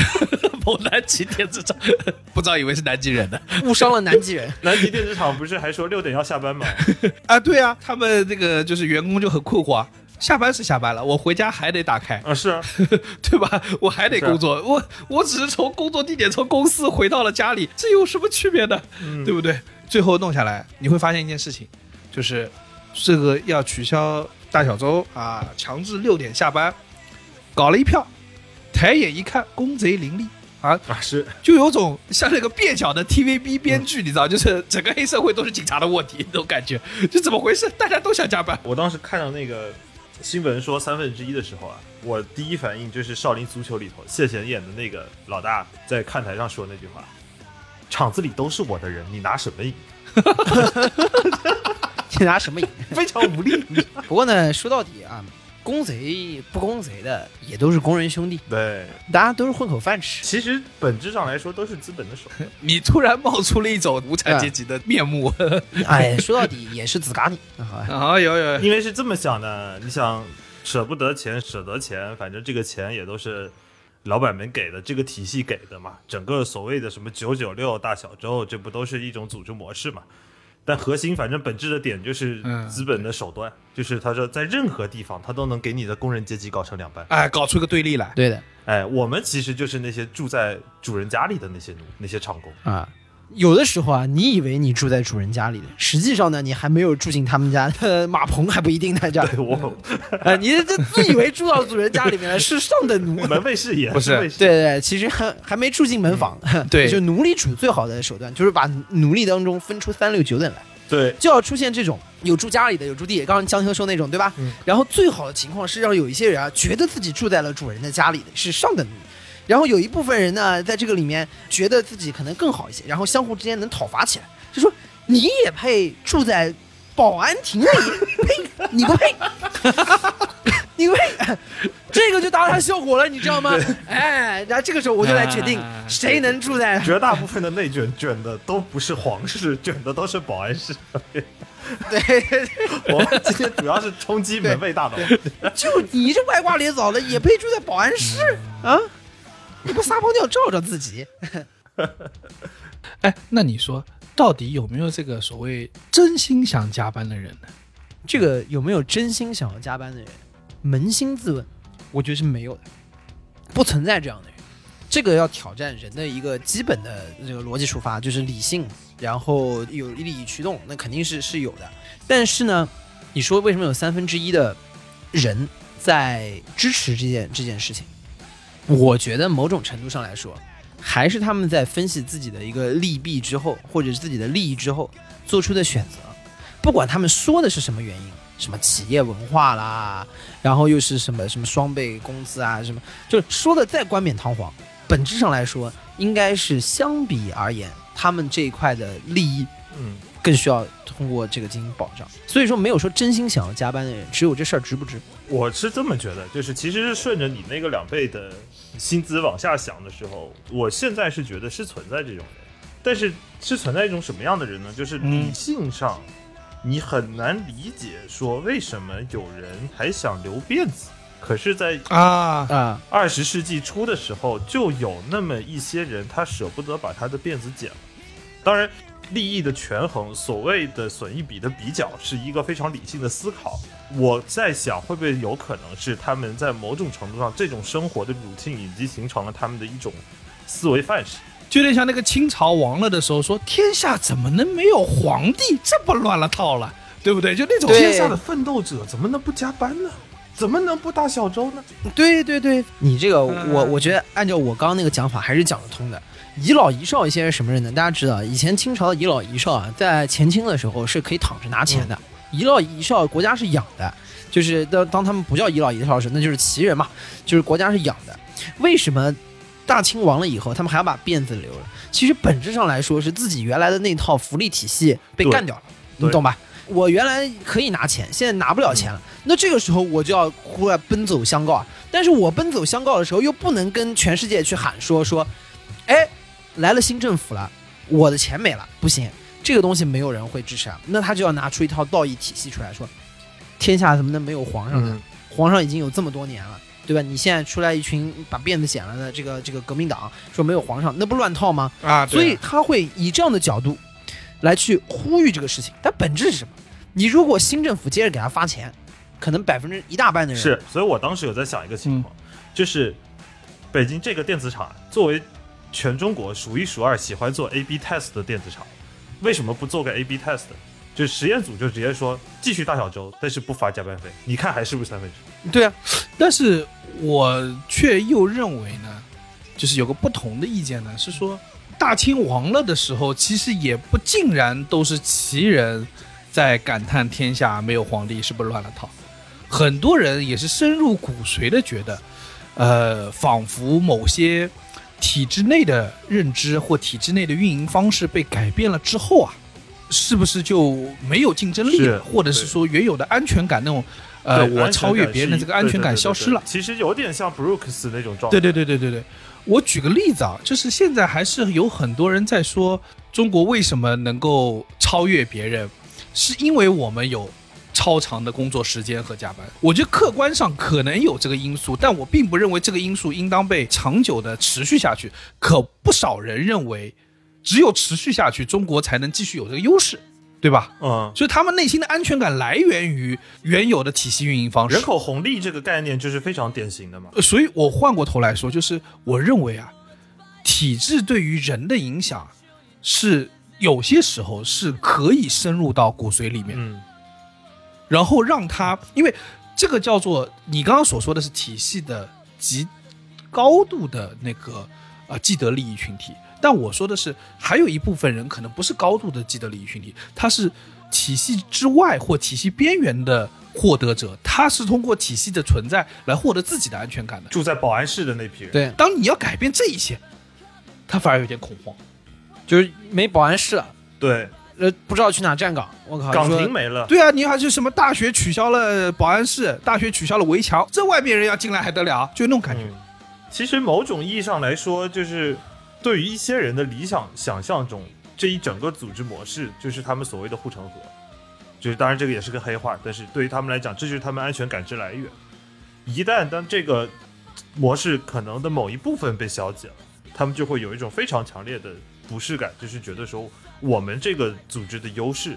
[LAUGHS] 某南极电子厂，不知道以为是南极人的误伤了南极人。[LAUGHS] 南极电子厂不是还说六点要下班吗？[LAUGHS] 啊，对啊，他们这个就是员工就很困惑啊，下班是下班了，我回家还得打开，啊，是啊，[LAUGHS] 对吧？我还得工作，我我只是从工作地点从公司回到了家里，这有什么区别呢？对不对？最后弄下来，你会发现一件事情，就是这个要取消大小周啊，强制六点下班，搞了一票，抬眼一看，公贼林立啊，啊是，就有种像那个蹩脚的 TVB 编剧，你知道，就是整个黑社会都是警察的卧底那种感觉，就怎么回事？大家都想加班。我当时看到那个新闻说三分之一的时候啊，我第一反应就是少林足球里头谢贤演的那个老大在看台上说那句话：“场子里都是我的人，你拿什么赢 [LAUGHS] 你拿什么赢？？” [LAUGHS] 非常无力。[LAUGHS] 不过呢，说到底啊，公贼不公贼的也都是工人兄弟，对，大家都是混口饭吃。其实本质上来说都是资本的手。[LAUGHS] 你突然冒出了一种无产阶级的面目 [LAUGHS] 哎，说到底也是自嘎你。好吧啊！有有，因为是这么想的，你想舍不得钱，舍得钱，反正这个钱也都是老板们给的，这个体系给的嘛。整个所谓的什么九九六大小周，这不都是一种组织模式嘛？但核心反正本质的点就是嗯资本的手段，就是他说在任何地方他都能给你的工人阶级搞成两半。哎，搞出个对立来。对的哎，我们其实就是那些住在主人家里的那些奴，那些厂工。啊。有的时候啊，你以为你住在主人家里的，实际上呢，你还没有住进他们家，呃，[LAUGHS] 马棚还不一定在，这样。对我 [LAUGHS] 呃，你这自以为住到主人家里面了，是上等奴。门卫室也不是对对对，其实还还没住进门房。[LAUGHS] 对就奴隶主最好的手段就是把奴隶当中分出三六九等来，对就要出现这种有住家里的，有住地里。刚刚江青说那种，对吧？嗯然后最好的情况是让有一些人啊，觉得自己住在了主人的家里的，是上等奴。然后有一部分人呢，在这个里面觉得自己可能更好一些，然后相互之间能讨伐起来，就说你也配住在保安亭里？呸！[LAUGHS] 你不配！[LAUGHS] 你不配！这个就达到效果了，你知道吗？哎，然后这个时候我就来决定啊谁能住在绝大部分的内卷卷的都不是皇室，卷的都是保安室。对 [LAUGHS] 对对，我们今天主要是冲击门卫大佬。就你这歪瓜裂枣的也配住在保安室啊？你不撒泡尿照照自己？[LAUGHS] 哎，那你说到底有没有这个所谓真心想加班的人呢？这个有没有真心想要加班的人？扪心自问，我觉得是没有的，不存在这样的人。这个要挑战人的一个基本的这个逻辑出发，就是理性，然后有利益驱动，那肯定是是有的。但是呢，你说为什么有三分之一的人在支持这件这件事情？我觉得某种程度上来说，还是他们在分析自己的一个利弊之后，或者是自己的利益之后做出的选择。不管他们说的是什么原因，什么企业文化啦，然后又是什么什么双倍工资啊，什么，就说的再冠冕堂皇，本质上来说，应该是相比而言，他们这一块的利益嗯，更需要通过这个进行保障。所以说，没有说真心想要加班的人，只有这事儿值不值。我是这么觉得，就是其实是顺着你那个两倍的薪资往下想的时候，我现在是觉得是存在这种人，但是是存在一种什么样的人呢？就是理性上，你很难理解说为什么有人还想留辫子，可是，在啊，啊，二十世纪初的时候，就有那么一些人，他舍不得把他的辫子剪了。当然，利益的权衡，所谓的损益比的比较，是一个非常理性的思考。我在想，会不会有可能是他们在某种程度上，这种生活的 routine 已经形成了他们的一种思维范式。就有点像那个清朝亡了的时候说，天下怎么能没有皇帝？这不乱了套了，对不对？就那种天下的奋斗者怎么能不加班呢？怎么能不打小周呢？对对对，你这个嗯我我觉得按照我刚刚那个讲法还是讲得通的。遗老遗少一些是什么人呢？大家知道，以前清朝的遗老遗少啊，在前清的时候是可以躺着拿钱的。遗老遗少国家是养的，就是当当他们不叫遗老遗少时，那就是旗人嘛，就是国家是养的。为什么大清亡了以后，他们还要把辫子留了？其实本质上来说，是自己原来的那套福利体系被干掉了，你懂吧？我原来可以拿钱，现在拿不了钱了，那这个时候我就要出来奔走相告啊！但是我奔走相告的时候，又不能跟全世界去喊说说，哎，来了新政府了，我的钱没了，不行，这个东西没有人会支持啊。那他就要拿出一套道义体系出来说，天下怎么能没有皇上呢？嗯皇上已经有这么多年了，对吧？你现在出来一群把辫子剪了的这个这个革命党，说没有皇上，那不乱套吗？啊，所以他会以这样的角度来去呼吁这个事情。但本质是什么？你如果新政府接着给他发钱，可能百分之一大半的人是，所以我当时有在想一个情况，就是北京这个电子厂作为全中国数一数二喜欢做 A/B test 的电子厂，为什么不做个 A/B test？就实验组就直接说继续大小周，但是不发加班费，你看还是不是三分之？对啊，但是我却又认为呢，就是有个不同的意见呢，是说大清亡了的时候，其实也不尽然都是旗人在感叹天下没有皇帝是不是乱了套，很多人也是深入骨髓的觉得，呃，仿佛某些体制内的认知或体制内的运营方式被改变了之后啊，是不是就没有竞争力了，或者是说原有的安全感那种，呃，我超越别人的这个安全感消失了。。其实有点像 Brooks 那种状态。对对对对对对，我举个例子啊，就是现在还是有很多人在说中国为什么能够超越别人，是因为我们有超长的工作时间和加班。我觉得客观上可能有这个因素，但我并不认为这个因素应当被长久的持续下去。可不少人认为，只有持续下去，中国才能继续有这个优势，对吧？嗯，所以他们内心的安全感来源于原有的体系运营方式。人口红利这个概念就是非常典型的嘛。呃所以我换过头来说，就是我认为啊，体制对于人的影响是有些时候是可以深入到骨髓里面，嗯，然后让他，因为这个叫做你刚刚所说的是体系的极高度的那个呃既得利益群体，但我说的是还有一部分人可能不是高度的既得利益群体，他是体系之外或体系边缘的获得者，他是通过体系的存在来获得自己的安全感的。住在保安室的那批人。对，当你要改变这一些，他反而有点恐慌。就是没保安室了，对，呃，不知道去哪站岗。我靠，岗亭没了。对啊，你还是什么大学取消了保安室，大学取消了围墙，这外面人要进来还得了？就那种感觉。嗯，其实某种意义上来说，就是对于一些人的理想想象中，这一整个组织模式就是他们所谓的护城河。就是当然这个也是个黑话，但是对于他们来讲，这就是他们安全感知来源。一旦当这个模式可能的某一部分被消解了，他们就会有一种非常强烈的不适感，就是觉得说我们这个组织的优势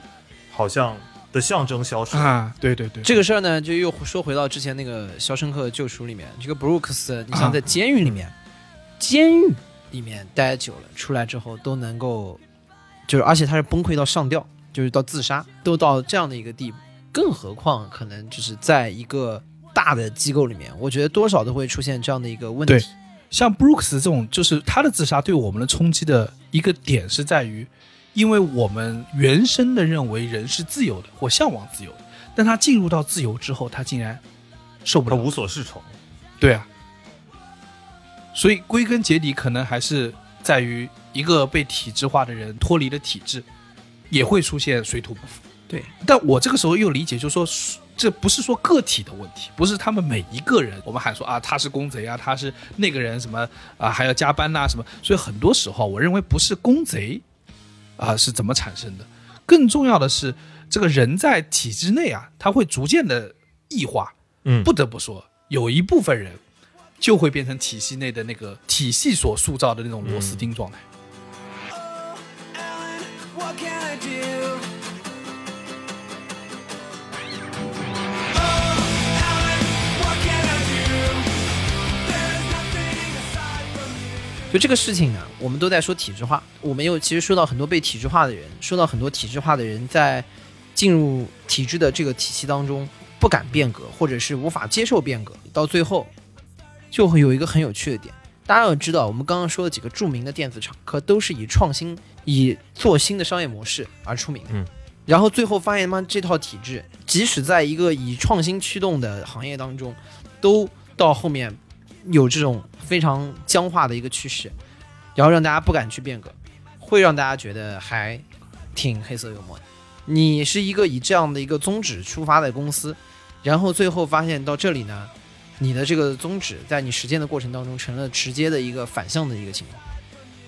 好像的象征消失。啊，对对对，这个事儿呢，就又说回到之前那个《肖申克救赎》里面，这个布鲁克斯，你想在监狱里面，监狱里面待久了，出来之后都能够，就是而且他是崩溃到上吊，就是到自杀，都到这样的一个地步，更何况可能就是在一个大的机构里面，我觉得多少都会出现这样的一个问题。像 Brooks 这种，就是他的自杀对我们的冲击的一个点是在于，因为我们原生的认为人是自由的或向往自由的，但他进入到自由之后，他竟然受不了。他无所适从。对啊，所以归根结底，可能还是在于一个被体制化的人脱离了体制，也会出现水土不服。对，但我这个时候又理解，就是说，这不是说个体的问题，不是他们每一个人，我们喊说啊，他是公贼啊，他是那个人什么啊，还要加班呐、什么，所以很多时候，我认为不是公贼啊是怎么产生的，更重要的是这个人在体制内啊，他会逐渐的异化。嗯不得不说，有一部分人就会变成体系内的那个体系所塑造的那种螺丝钉状态。What 就这个事情呢，我们都在说体制化，我们又其实说到很多被体制化的人，说到很多体制化的人在进入体制的这个体系当中不敢变革，或者是无法接受变革，到最后就会有一个很有趣的点。大家要知道，我们刚刚说的几个著名的电子厂，可都是以创新、以做新的商业模式而出名的。嗯，然后最后发现，妈这套体制，即使在一个以创新驱动的行业当中，都到后面有这种非常僵化的一个趋势，然后让大家不敢去变革，会让大家觉得还挺黑色幽默的。你是一个以这样的一个宗旨出发的公司，然后最后发现到这里呢，你的这个宗旨在你实践的过程当中成了直接的一个反向的一个情况，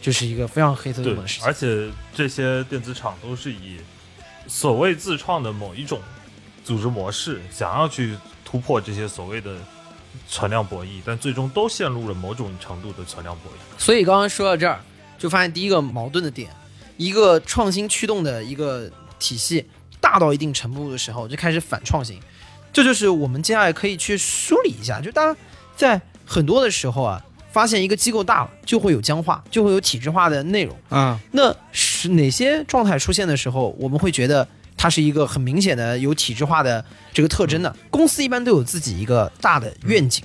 这是一个非常黑色幽默的事，情而。且这些电子厂都是以所谓自创的某一种组织模式，想要去突破这些所谓的存量博弈，但最终都陷入了某种程度的存量博弈。所以刚刚说到这儿，就发现第一个矛盾的点，一个创新驱动的一个体系大到一定程度的时候，就开始反创新。这就是我们接下来可以去梳理一下，就大家在很多的时候啊，发现一个机构大了，就会有僵化，就会有体制化的内容。啊、那是哪些状态出现的时候，我们会觉得它是一个很明显的有体制化的这个特征的？公司一般都有自己一个大的愿景。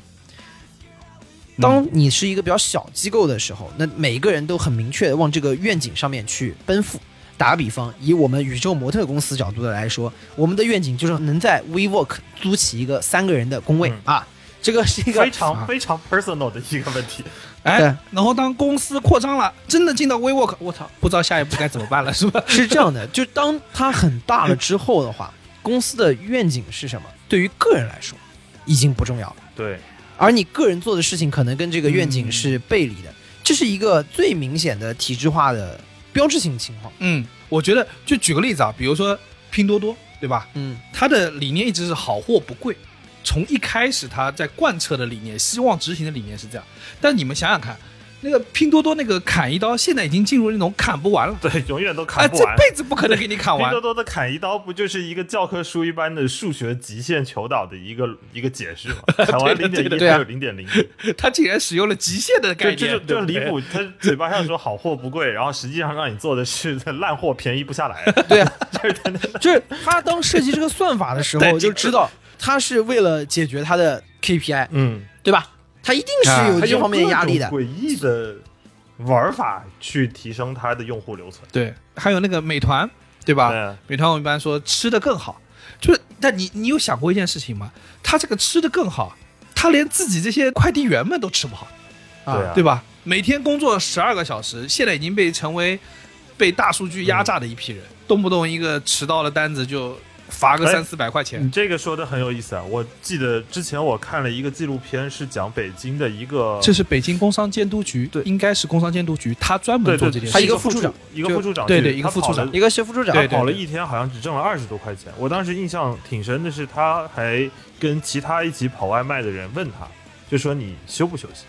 当你是一个比较小机构的时候，那每一个人都很明确的往这个愿景上面去奔赴。打个比方，以我们宇宙模特公司角度的来说，我们的愿景就是能在 WeWork 租起一个三个人的工位、嗯啊，这个是一个非常非常 personal 的一个问题。哎，然后当公司扩张了，真的进到 WeWork，我操，不知道下一步该怎么办了，[LAUGHS] 是吧？是这样的，[LAUGHS] 就当它很大了之后的话，公司的愿景是什么？对于个人来说，已经不重要了。对，而你个人做的事情可能跟这个愿景是背离的，这是一个最明显的体制化的标志性情况。嗯，我觉得就举个例子啊，比如说拼多多，对吧？嗯，它的理念一直是好货不贵，从一开始他在贯彻的理念，希望执行的理念是这样。但你们想想看，那个拼多多那个砍一刀，现在已经进入那种砍不完了，对，永远都哎，砍不完。这辈子不可能给你砍完拼多。多的砍一刀不就是一个教科书一般的数学极限求导的一个一个解释吗？[LAUGHS] 砍完零点一还有零点零一，[LAUGHS] 他竟然使用了极限的概念，就对不对这离谱。他嘴巴上说好货不贵，[LAUGHS] 然后实际上让你做的是烂货便宜不下来。对啊，就是他当设计这个算法的时候，就知道他是为了解决他的 KPI，嗯，对吧？他一定是有它这方面压力的诡异的玩法去提升它的用户留存。对，还有那个美团，对吧？对美团我们一般说吃的更好，就是，但你你有想过一件事情吗？他这个吃的更好，他连自己这些快递员们都吃不好，对啊，对吧？每天工作十二个小时，现在已经被成为被大数据压榨的一批人，动不动一个迟到的单子就罚个哎三四百块钱。你这个说的很有意思啊！我记得之前我看了一个纪录片，是讲北京的一个，这是北京工商监督局，对应该是工商监督局，他专门做这件事情。他一个副处长，一个副处长，对对一个副处长一个是副处长，跑了一天，好像只挣了二十多块钱。我当时印象挺深的是，他还跟其他一起跑外卖的人问他，就说你休不休息？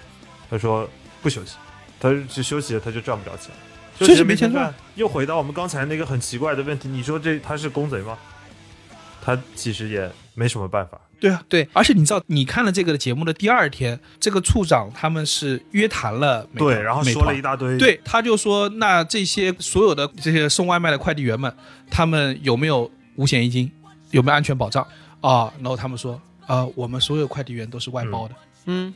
他说不休息，他就休息了他就赚不着钱，休息了确实没钱钱赚。又回到我们刚才那个很奇怪的问题，你说这他是公贼吗？他其实也没什么办法。对啊，对而且你知道，你看了这个节目的第二天，这个处长他们是约谈了美团对，然后说了一大堆，对，他就说，那这些所有的这些送外卖的快递员们，他们有没有五险一金，有没有安全保障啊？然后他们说，啊，我们所有快递员都是外包的。嗯，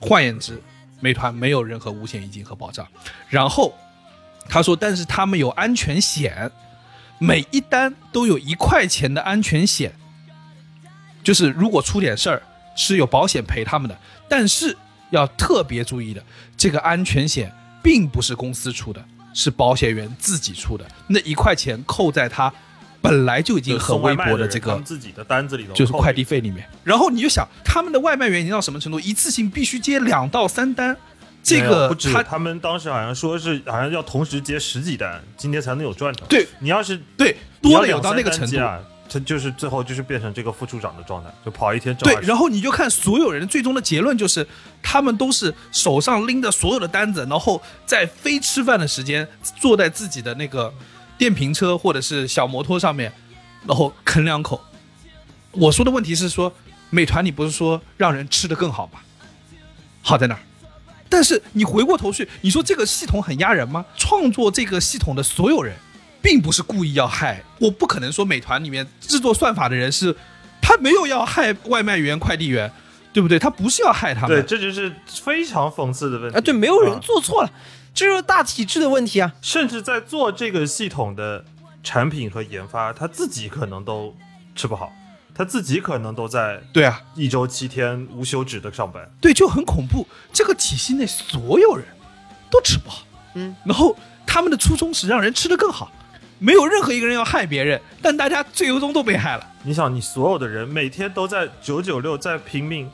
换言之，美团没有任何五险一金和保障。然后他说，但是他们有安全险，每一单都有一块钱的安全险，就是如果出点事儿是有保险赔他们的。但是要特别注意的，这个安全险并不是公司出的，是保险员自己出的。那一块钱扣在他本来就已经很微薄的这个自己的单子里头就是快递费里面。然后你就想，他们的外卖员已经到什么程度？一次性必须接两到三单，这个不止，他他们当时好像说是好像要同时接十几单，今天才能有赚头。对你要是对多了有到那个程度。啊，他就是最后就是变成这个副处长的状态，就跑一天挣对，然后你就看所有人最终的结论就是，他们都是手上拎着所有的单子，然后在非吃饭的时间坐在自己的那个电瓶车或者是小摩托上面，然后啃两口。我说的问题是说，美团你不是说让人吃的更好吗？好在哪儿？但是你回过头去，你说这个系统很压人吗？创作这个系统的所有人，并不是故意要害。我不可能说美团里面制作算法的人是，他没有要害外卖员、快递员，对不对？他不是要害他对，们。这就是非常讽刺的问题啊，对，没有人啊做错了，这就是大体制的问题啊。甚至在做这个系统的产品和研发，他自己可能都吃不好，他自己可能都在对啊，一周七天无休止的上班。对，就很恐怖。这个体系内所有人都吃不好，嗯，然后他们的初衷是让人吃得更好，没有任何一个人要害别人，但大家最终都被害了。你想，你所有的人每天都在九九六在拼命，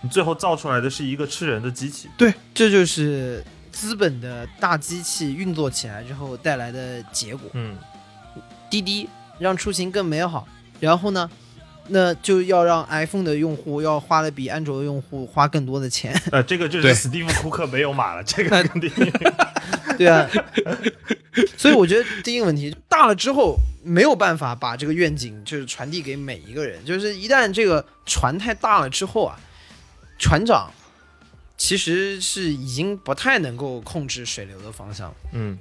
你最后造出来的是一个吃人的机器。对这就是资本的大机器运作起来之后带来的结果。嗯，滴滴让出行更美好，然后呢，那就要让 iPhone 的用户要花的比安卓的用户花更多的钱。[LAUGHS] 呃，这个就对是史蒂夫库克没有码了，[LAUGHS] 这个肯定。[LAUGHS] 对啊，所以我觉得第一个问题大了之后没有办法把这个愿景就是传递给每一个人，就是一旦这个船太大了之后啊，船长其实是已经不太能够控制水流的方向。嗯，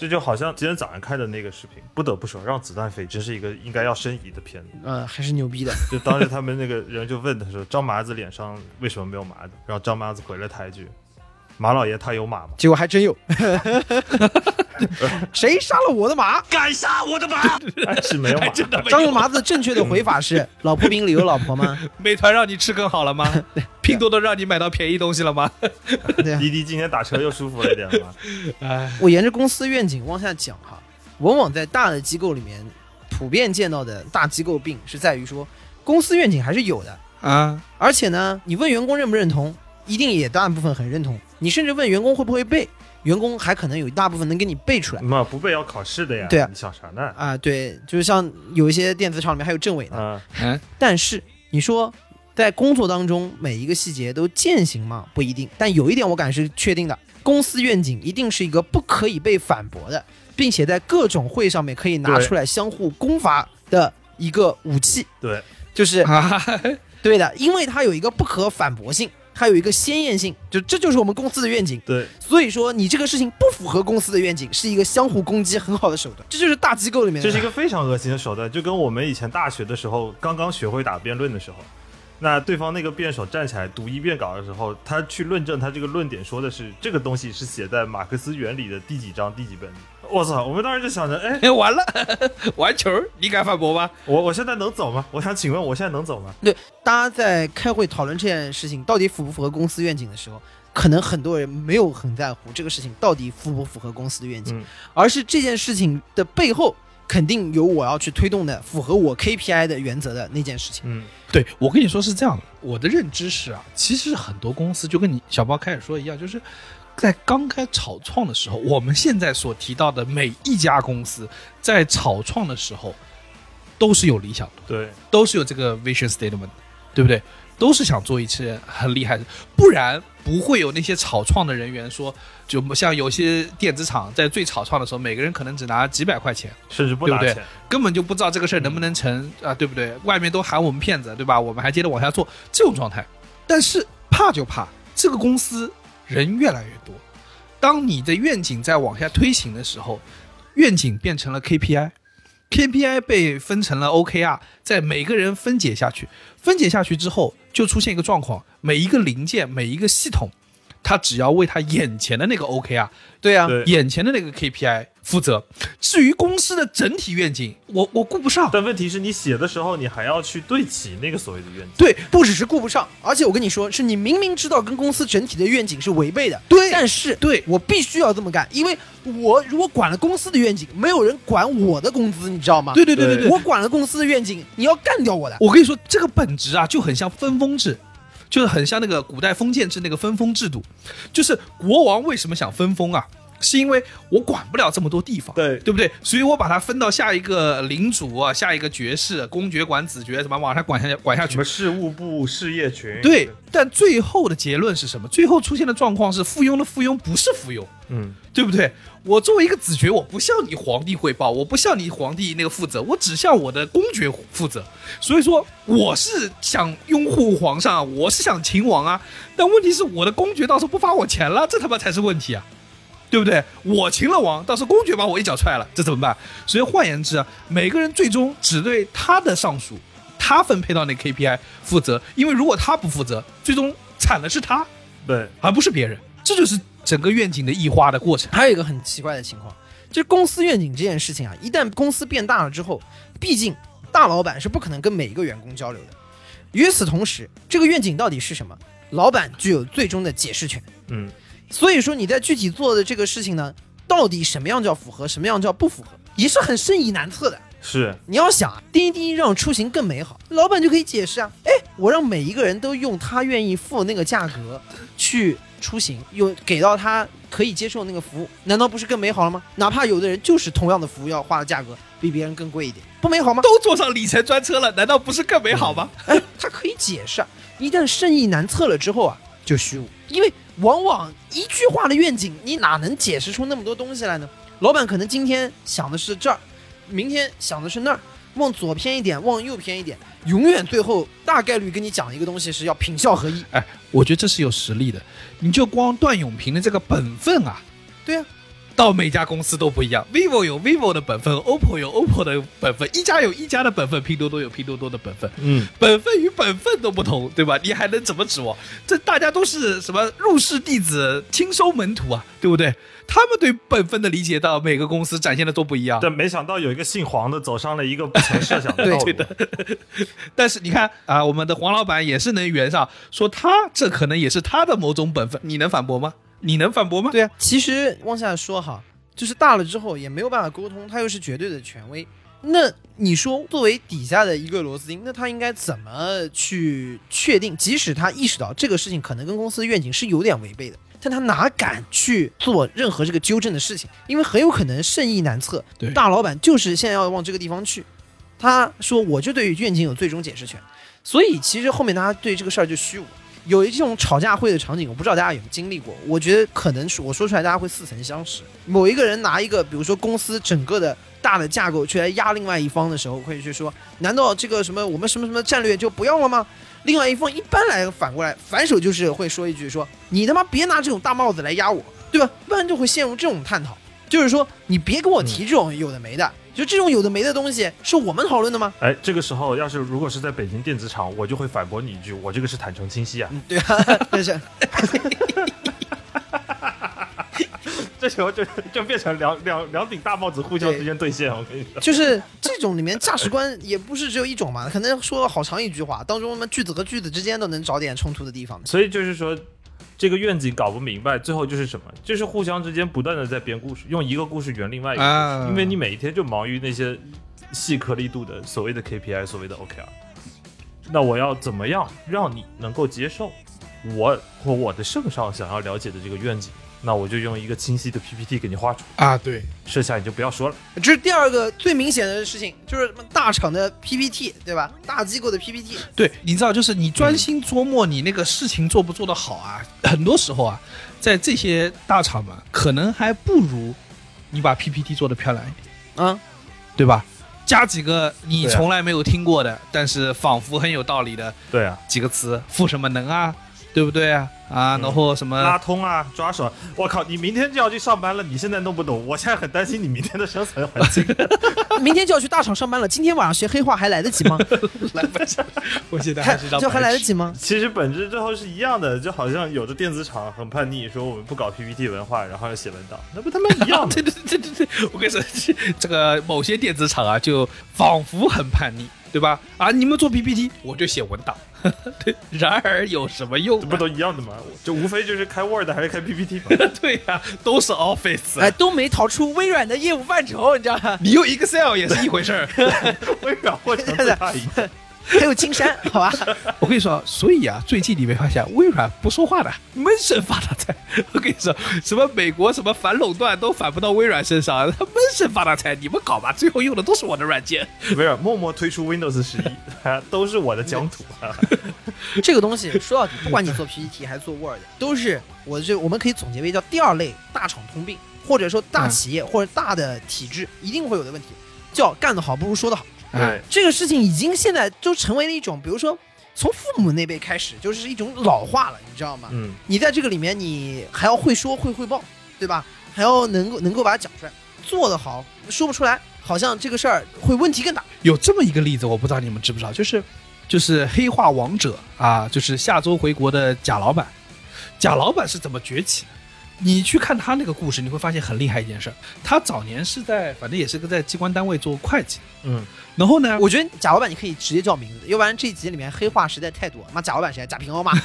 这就好像今天早上看的那个视频，不得不说，《让子弹飞》真是一个应该要申遗的片子。嗯、还是牛逼的。[LAUGHS] 就当时他们那个人就问他说：“张麻子脸上为什么没有麻子？”然后张麻子回了他一句：“马老爷他有马吗结果还真有，[LAUGHS] 谁杀了我的马？敢杀我的马！？”哎，是没有马。张勇麻子正确的回法是：[LAUGHS] 老婆饼里有老婆吗？美团让你吃更好了吗？拼多多让你买到便宜东西了吗？滴滴今天打车又舒服了一点了吗？哎，我沿着公司愿景往下讲哈，往往在大的机构里面，普遍见到的大机构病是在于说，公司愿景还是有的，啊，而且呢，你问员工认不认同，一定也大部分很认同。你甚至问员工会不会背，员工还可能有一大部分能给你背出来嘛，不背要考试的呀。对啊你想啥呢？啊。对，就是像有一些电子厂里面还有政委呢。啊，嗯，但是你说在工作当中每一个细节都践行吗？不一定。但有一点我敢是确定的，公司愿景一定是一个不可以被反驳的，并且在各种会上面可以拿出来相互攻伐的一个武器。对，就是啊，对的，因为它有一个不可反驳性，它有一个鲜艳性，就这就是我们公司的愿景。对，所以说你这个事情不符合公司的愿景，是一个相互攻击很好的手段。这就是大机构里面的这是一个非常恶心的手段，就跟我们以前大学的时候刚刚学会打辩论的时候，那对方那个辩手站起来读一遍稿的时候，他去论证他这个论点说的是这个东西是写在马克思原理的第几章第几本里。我操！我们当时就想着，哎，哎，完了，[LAUGHS] 玩球，你敢反驳吗？我我现在能走吗？我想请问，我现在能走吗？对大家在开会讨论这件事情到底符不符合公司愿景的时候，可能很多人没有很在乎这个事情到底符不符合公司的愿景，嗯而是这件事情的背后肯定有我要去推动的符合我 KPI 的原则的那件事情。嗯，对我跟你说是这样的，我的认知是啊，其实很多公司就跟你小包开始说一样，就是在刚开草创的时候，我们现在所提到的每一家公司在草创的时候都是有理想的，对，都是有这个 vision statement，对不对？都是想做一些很厉害的，不然不会有那些草创的人员说，就像有些电子厂在最草创的时候，每个人可能只拿几百块钱，甚至不对不对拿钱。根本就不知道这个事儿能不能成啊，对不对？外面都喊我们骗子，对吧？我们还接着往下做这种状态。但是怕就怕这个公司人越来越多，当你的愿景在往下推行的时候，愿景变成了 KPI。KPI 被分成了 OKR，在每个人分解下去，分解下去之后，就出现一个状况：每一个零件、每一个系统，它只要为它眼前的那个 OKR 对啊，对，眼前的那个 KPI 负责。至于公司的整体愿景，我我顾不上。但问题是你写的时候，你还要去对齐那个所谓的愿景。对，不只是顾不上，而且我跟你说，是你明明知道跟公司整体的愿景是违背的，对但是对我必须要这么干，因为我如果管了公司的愿景，没有人管我的工资，你知道吗？对对对对对，我管了公司的愿景，你要干掉我的。我跟你说，这个本质啊，就很像分封制，就是很像那个古代封建制那个分封制度。就是国王为什么想分封啊？是因为我管不了这么多地方，对对不对？所以我把它分到下一个领主啊，下一个爵士、公爵管子爵，什么往下管下管下去什么。事务部、事业群？对，但最后的结论是什么？最后出现的状况是附庸的附庸不是附庸，嗯，对不对？我作为一个子爵，我不向你皇帝汇报，我不向你皇帝那个负责，我只向我的公爵负责。所以说，我是想拥护皇上，我是想秦王啊。但问题是，我的公爵到时候不发我钱了，这他妈才是问题啊，对不对？我擒了王，到时候公爵把我一脚踹了，这怎么办？所以换言之啊，每个人最终只对他的上属，他分配到那 KPI 负责，因为如果他不负责，最终惨的是他，对，而不是别人。这就是整个愿景的异化的过程。还有一个很奇怪的情况，就是公司愿景这件事情啊，一旦公司变大了之后，毕竟大老板是不可能跟每一个员工交流的。与此同时，这个愿景到底是什么，老板具有最终的解释权。嗯，所以说你在具体做的这个事情呢，到底什么样叫符合，什么样叫不符合，也是很深疑难测的。是你要想啊，滴滴让出行更美好，老板就可以解释啊，哎，我让每一个人都用他愿意付那个价格去出行，用给到他可以接受那个服务，难道不是更美好了吗？哪怕有的人就是同样的服务要花的价格比别人更贵一点，不美好吗？都坐上里程专车了，难道不是更美好吗？哎，他可以解释啊，一旦深意难测了之后啊，就虚无，因为往往一句话的愿景，你哪能解释出那么多东西来呢？老板可能今天想的是这儿，明天想的是那儿，往左偏一点，往右偏一点，永远最后大概率跟你讲一个东西是要品效合一。哎，我觉得这是有实力的。你就光段永平的这个本分啊，对啊，到每家公司都不一样。vivo 有 vivo 的本分，OPPO 有 OPPO 的本分，一家有一家的本分，拼多多有拼多多的本分。嗯，本分与本分都不同，对吧？你还能怎么指望？这大家都是什么入室弟子、亲收门徒啊，对不对？他们对本分的理解到每个公司展现的都不一样。但没想到有一个姓黄的走上了一个不曾设想的道路。[LAUGHS] 对的，[LAUGHS] 但是你看啊，我们的黄老板也是能圆上，说他这可能也是他的某种本分，你能反驳吗？你能反驳吗？对啊，其实往下说哈，就是大了之后也没有办法沟通，他又是绝对的权威。那你说，作为底下的一个螺丝钉，那他应该怎么去确定？即使他意识到这个事情可能跟公司的愿景是有点违背的，但他哪敢去做任何这个纠正的事情？因为很有可能圣意难测。对大老板就是现在要往这个地方去，他说我就对于愿景有最终解释权，所以其实后面大家对这个事儿就虚无。有一种吵架会的场景，我不知道大家有没有经历过。我觉得可能是我说出来，大家会似曾相识。某一个人拿一个，比如说公司整个的大的架构去来压另外一方的时候，会去说：难道这个什么我们什么什么战略就不要了吗？另外一方一般来反过来反手就是会说一句说：你他妈别拿这种大帽子来压我，对吧？不然就会陷入这种探讨，就是说你别跟我提这种有的没的，就这种有的没的东西是我们讨论的吗？哎，这个时候要是如果是在北京电子厂，我就会反驳你一句，我这个是坦诚清晰啊。嗯，对啊，但是 [LAUGHS] 这时候就就变成两两两顶大帽子互相之间对线，我跟你说。就是这种里面价值观也不是只有一种嘛，可能说了好长一句话，当中什么句子和句子之间都能找点冲突的地方。所以就是说，这个愿景搞不明白，最后就是什么？就是互相之间不断的在编故事，用一个故事圆另外一个故事，啊因为你每一天就忙于那些细颗粒度的所谓的 KPI，所谓的 OKR。那我要怎么样让你能够接受我或我的圣上想要了解的这个愿景？那我就用一个清晰的 PPT 给你画出。来，啊，对，剩下你就不要说了。这是第二个最明显的事情，就是什么大厂的 PPT，对吧？大机构的 PPT，对，你知道，就是你专心琢磨你那个事情做不做得好啊，很多时候啊，在这些大厂们，可能还不如你把 PPT 做得漂亮一点，啊，对吧？加几个你从来没有听过的，但是仿佛很有道理的对啊，几个词，赋什么能啊，对不对啊？啊，嗯然后什么拉通啊，抓手啊，我靠，你明天就要去上班了，你现在弄不懂，我现在很担心你明天的生存环境。[LAUGHS] 明天就要去大厂上班了，今天晚上学黑话还来得及吗？[LAUGHS] 来不及，我现在还还是让就还来得及吗？其实本质最后是一样的，就好像有的电子厂很叛逆，说我们不搞 PPT 文化，然后要写文档，那不他妈一样对的？对对对对，我跟你说，这个某些电子厂啊，就仿佛很叛逆，对吧？啊，你们做 PPT，我就写文档。[LAUGHS] 对，然而有什么用、啊？这不都一样的吗？就无非就是开 Word 还是开 PPT 嘛。[LAUGHS] 对呀、都是 Office。哎，都没逃出微软的业务范畴，你知道吗？[LAUGHS] 你用 Excel 也是一回事儿。微软或者最大影响。[LAUGHS] 还有金山，好吧？[LAUGHS] 我跟你说，所以啊，最近你没发现微软不说话的，闷声发大财。[LAUGHS] 我跟你说，什么美国什么反垄断都反不到微软身上，他闷声发大财，你们搞吧，最后用的都是我的软件。微软默默推出 Windows 十一，都是我的疆土。这个东西说到底，不管你做 PPT 还是做 Word，都是我这我们可以总结为叫第二类大厂通病，或者说大企业或者大的体制一定会有的问题，叫干得好不如说得好。对，这个事情已经现在都成为了一种，比如说从父母那辈开始，就是一种老化了，你知道吗？嗯，你在这个里面，你还要会说会汇报，对吧？还要能够能够把它讲出来，做得好，说不出来，好像这个事儿会问题更大。有这么一个例子，我不知道你们知不知道，就是就是黑化王者啊，就是下周回国的贾老板。贾老板是怎么崛起的？你去看他那个故事，你会发现很厉害一件事儿。他早年是在，反正也是个在机关单位做会计，嗯，然后呢，我觉得贾老板你可以直接叫名字，要不然这一集里面黑话实在太多。妈，贾老板谁？贾平凹嘛？[LAUGHS]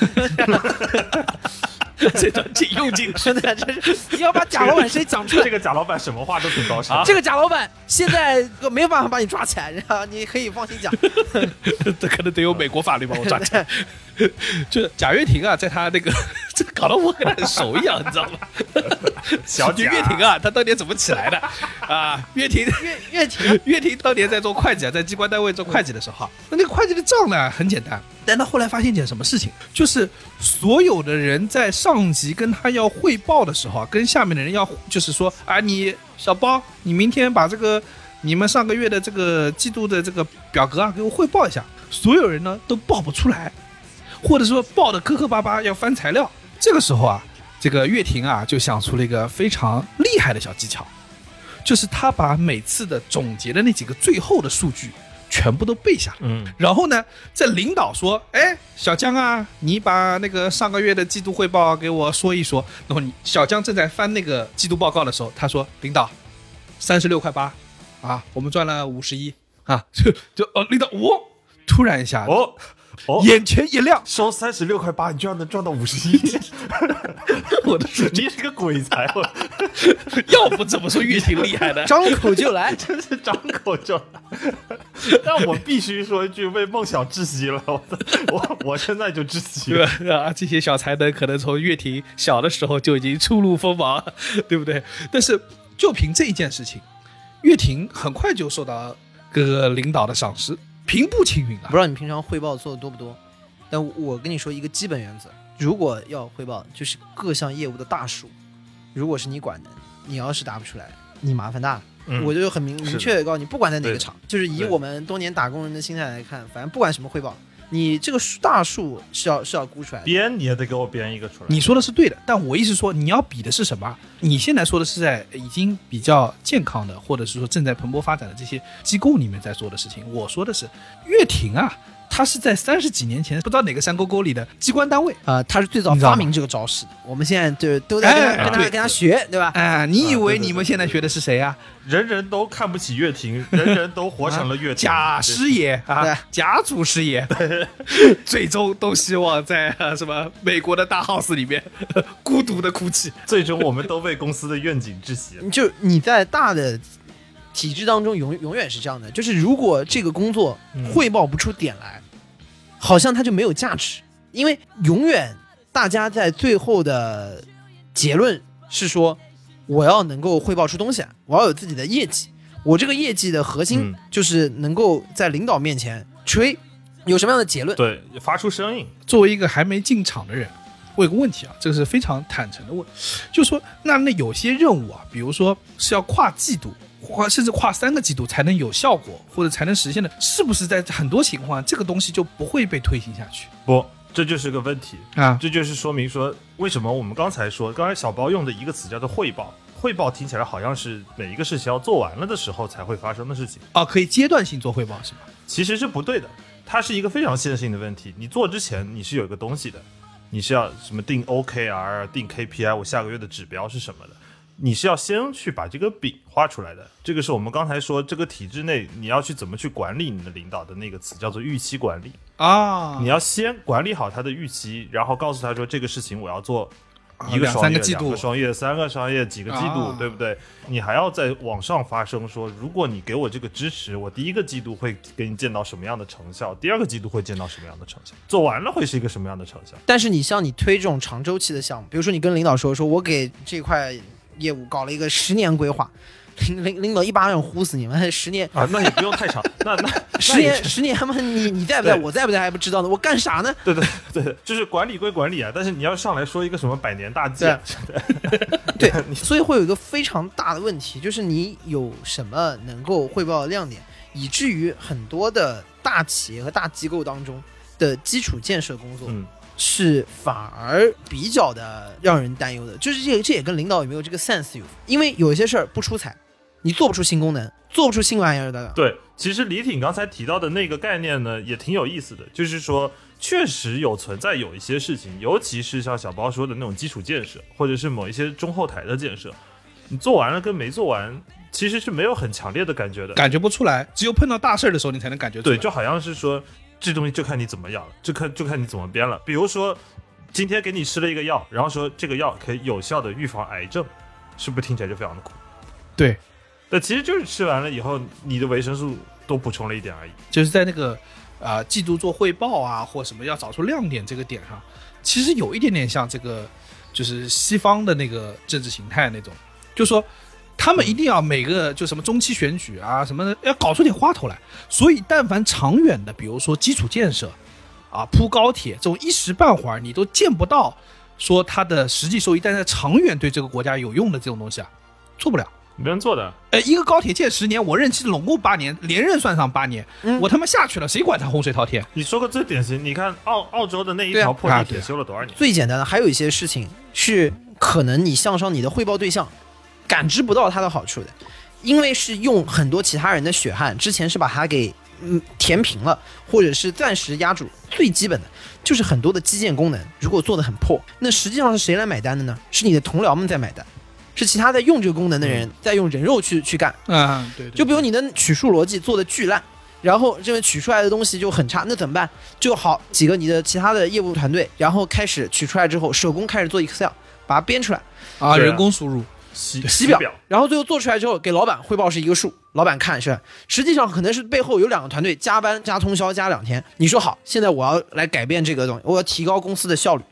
[LAUGHS] 这段挺用进去。真的，这是你要把贾老板谁讲出来这。个贾老板什么话都挺高尚。这个贾老板现在没有办法把你抓起来，然后你可以放心讲。[LAUGHS] 这可能得有美国法律把我抓起来。[LAUGHS] 就是贾跃亭啊，在他那个，这搞得我跟他很熟一样，你知道吗？小贾就岳亭啊，他当年怎么起来的啊？跃亭，跃跃亭、跃亭当年在做会计啊，在机关单位做会计的时候啊，那那个会计的账呢很简单，但他后来发现一件什么事情，就是所有的人在上级跟他要汇报的时候啊，跟下面的人要就是说啊，你小包，你明天把这个你们上个月的这个季度的这个表格啊给我汇报一下，所有人呢都报不出来，或者说报的磕磕巴巴要翻材料，这个时候啊，这个岳霆啊就想出了一个非常厉害的小技巧。就是他把每次的总结的那几个最后的数据全部都背下来，嗯，然后呢，这领导说：“哎，小江啊，你把那个上个月的季度汇报给我说一说。”然后你小江正在翻那个季度报告的时候，他说：“领导，三十六块八啊，我们赚了五十一啊。”就就哦，领导我、突然一下，哦哦，眼前一亮，收三十六块八，你居然能赚到五十一，[LAUGHS] 我的数据你是个鬼才，我 [LAUGHS] 要不怎么说岳挺厉害的？张口就来。[LAUGHS] 真是张口就来。但我必须说一句，为梦想窒息了，我我我现在就窒息对了。吧？啊，这些小才能可能从岳婷小的时候就已经初露锋芒，对不对？但是就凭这一件事情，岳婷很快就受到各个领导的赏识，平步青云啊不知。道你平常汇报做的多不多，但我跟你说一个基本原则：如果要汇报，就是各项业务的大数，如果是你管的，你要是答不出来，你麻烦大了。嗯我就很明明确的告诉你，不管在哪个厂，就是以我们多年打工人的心态来看，反正不管什么汇报，你这个数大数是要是要估出来的。编你也得给我编一个出来。你说的是对的，但我意思说，你要比的是什么？你现在说的是在已经比较健康的，或者是说正在蓬勃发展的这些机构里面在做的事情。我说的是乐亭啊，他是在三十几年前不知道哪个山沟沟里的机关单位。啊、他是最早发明这个招式的，我们现在就是都在跟他、哎跟他跟他学，对吧？哎，你以为你们现在学的是谁啊？人人都看不起乐亭，人人都活成了乐亭。[LAUGHS] 贾师爷对啊，贾祖师爷，[LAUGHS] 最终都希望在啊什么美国的大 house 里面 [LAUGHS] 孤独的哭泣。最终我们都为公司的愿景窒息了。就你在大的体制当中永永远是这样的，就是如果这个工作嗯汇报不出点来，好像它就没有价值，因为永远大家在最后的结论是说我要能够汇报出东西来，我要有自己的业绩。我这个业绩的核心嗯就是能够在领导面前吹，有什么样的结论？对，发出声音。作为一个还没进场的人，我有个问题啊，这个是非常坦诚的问，就是说，那那有些任务啊，比如说是要跨季度，跨甚至跨三个季度才能有效果，或者才能实现的，是不是在很多情况下，这个东西就不会被推行下去不，这就是个问题。啊？这就是说明说，为什么我们刚才说，刚才小包用的一个词叫做汇报。汇报听起来好像是每一个事情要做完了的时候才会发生的事情，啊，可以阶段性做汇报是吗？其实是不对的。它是一个非常线性的问题。你做之前你是有一个东西的，你是要什么定 OKR、定 KPI，我下个月的指标是什么的，你是要先去把这个饼画出来的。这个是我们刚才说这个体制内你要去怎么去管理你的领导的那个词叫做预期管理。啊，你要先管理好他的预期，然后告诉他说这个事情我要做一个两双月、三个季度两个双月、三个双月、几个季度，啊对不对？你还要在往上发声说，如果你给我这个支持，我第一个季度会给你见到什么样的成效，第二个季度会见到什么样的成效，做完了会是一个什么样的成效？但是你像你推这种长周期的项目，比如说你跟领导说，说我给这块业务搞了一个十年规划，[LAUGHS] 领领领导一巴掌呼死你们，[LAUGHS] 十年。啊，那也不用太长，[LAUGHS] 那那十年十年他妈你你在不在？我在不在还不知道呢，我干啥呢？对对对，就是管理归管理啊，但是你要上来说一个什么百年大计、啊，对，所以会有一个非常大的问题，就是你有什么能够汇报的亮点，以至于很多的大企业和大机构当中的基础建设工作嗯，是反而比较的让人担忧的。就是这这也跟领导有没有这个 sense 有，因为有一些事儿不出彩，你做不出新功能，做不出新玩意儿的。对，其实李挺刚才提到的那个概念呢，也挺有意思的，就是说，确实有存在有一些事情，尤其是像小包说的那种基础建设，或者是某一些中后台的建设，你做完了跟没做完，其实是没有很强烈的感觉的。感觉不出来，只有碰到大事儿的时候你才能感觉出来。对，就好像是说，这东西就看你怎么养了，就看就看你怎么编了。比如说，今天给你吃了一个药，然后说这个药可以有效的预防癌症，是不是听起来就非常的苦？对，但其实就是吃完了以后，你的维生素多补充了一点而已。就是在那个啊、季度做汇报啊，或什么要找出亮点这个点上，其实有一点点像这个，就是西方的那个政治形态那种，就说他们一定要每个就什么中期选举啊什么的，要搞出点花头来。所以，但凡长远的，比如说基础建设啊、铺高铁这种一时半会儿你都见不到说它的实际收益，但是长远对这个国家有用的这种东西啊，做不了。没人做的，呃，一个高铁建十年，我任期拢共八年，连任算上八年，嗯我他妈下去了，谁管他洪水滔天？你说个最典型，你看澳澳洲的那一条破地铁修了多少年？最简单的，还有一些事情是可能你向上你的汇报对象感知不到它的好处的，因为是用很多其他人的血汗，之前是把它给嗯填平了，或者是暂时压住。最基本的就是很多的基建功能，如果做的很破，那实际上是谁来买单的呢？是你的同僚们在买单，是其他在用这个功能的人在用人肉去去干。嗯，对对就比如你的取数逻辑做的巨烂，然后这边取出来的东西就很差，那怎么办？就好几个你的其他的业务团队，然后开始取出来之后，手工开始做 Excel，把它编出来，啊人工输入，洗洗表，然后最后做出来之后给老板汇报是一个数，老板看是吧，实际上可能是背后有两个团队加班加通宵加两天。你说好，现在我要来改变这个东西，我要提高公司的效率，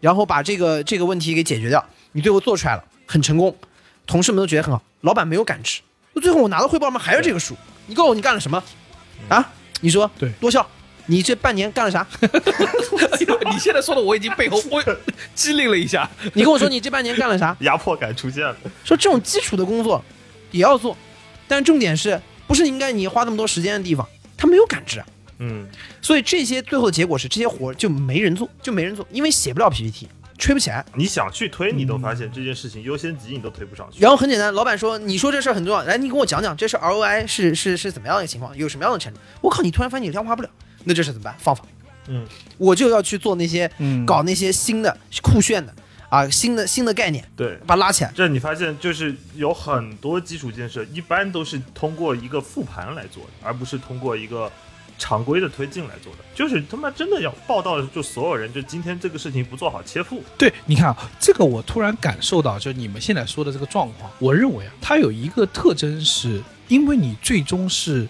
然后把这个这个问题给解决掉。你最后做出来了，很成功，同事们都觉得很好，老板没有感知。最后我拿到汇报吗还是这个数，你告诉我你干了什么啊？你说对多笑，你这半年干了啥？[LAUGHS] 你现在说的我已经背后 [LAUGHS] 我机灵了一下。你跟我说你这半年干了啥？压迫感出现了。说这种基础的工作也要做，但重点是不是应该你花那么多时间的地方，他没有感知啊。嗯，所以这些最后的结果是这些活就没人做，就没人做，因为写不了 PPT，吹不起来。你想去推，你都发现这件事情优先级你都推不上去。然后很简单，老板说你说这事儿很重要，来你跟我讲讲这事 ROI 是是是怎么样的一个情况，有什么样的成绩？我靠，你突然发现你量化不了，那这是怎么办？放放，嗯，我就要去做那些嗯搞那些新的酷炫的啊新的新的概念，对。把它拉起来。这你发现就是有很多基础建设，一般都是通过一个复盘来做的，而不是通过一个常规的推进来做的。就是他妈真的要报道，就所有人就今天这个事情不做好切腹。对，你看啊，这个我突然感受到，就你们现在说的这个状况，我认为啊，它有一个特征是，因为你最终是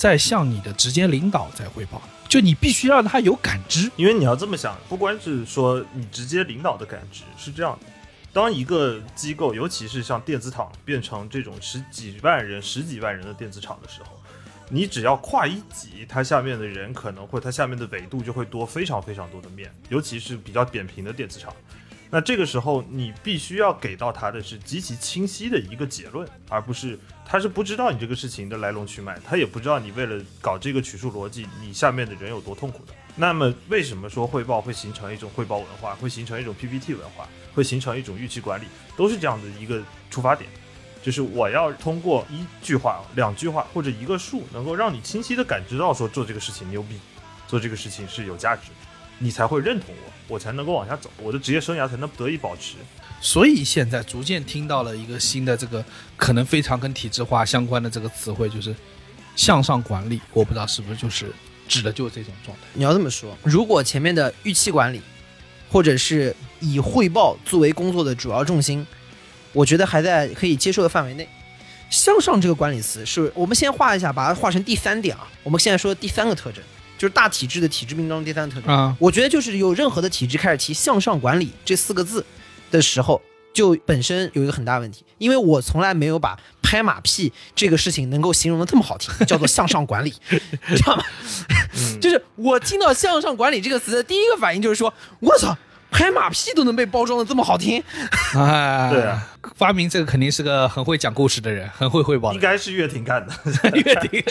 在向你的直接领导在汇报，就你必须让他有感知。因为你要这么想，不光是说你直接领导的感知是这样的，当一个机构，尤其是像电子厂变成这种十几万人、十几万人的电子厂的时候，你只要跨一级，它下面的人可能会它下面的维度就会多非常非常多的面，尤其是比较扁平的电子厂。那这个时候，你必须要给到他的是极其清晰的一个结论，而不是他是不知道你这个事情的来龙去脉，他也不知道你为了搞这个取数逻辑，你下面的人有多痛苦的。那么，为什么说汇报会形成一种汇报文化，会形成一种 PPT 文化，会形成一种预期管理，都是这样的一个出发点，就是我要通过一句话、两句话或者一个数，能够让你清晰的感知到说做这个事情牛逼，做这个事情是有价值，你才会认同我，我才能够往下走，我的职业生涯才能得以保持。所以现在逐渐听到了一个新的这个可能非常跟体制化相关的这个词汇，就是向上管理。我不知道是不是就是指的就是这种状态。你要这么说，如果前面的预期管理，或者是以汇报作为工作的主要重心，我觉得还在可以接受的范围内。向上这个管理词是我们先画一下，把它画成第三点啊。我们现在说第三个特征，就是大体制的体制病当中第三个特征。啊。我觉得就是有任何的体制开始提向上管理这四个字的时候，就本身有一个很大问题，因为我从来没有把拍马屁这个事情能够形容的这么好听，叫做向上管理，你 [LAUGHS] 知道吗？就是我听到向上管理这个词的第一个反应就是说，我操，拍马屁都能被包装的这么好听，哎，对啊，发明这个肯定是个很会讲故事的人，很会汇报的人。应该是岳婷干的，[LAUGHS] 岳霆，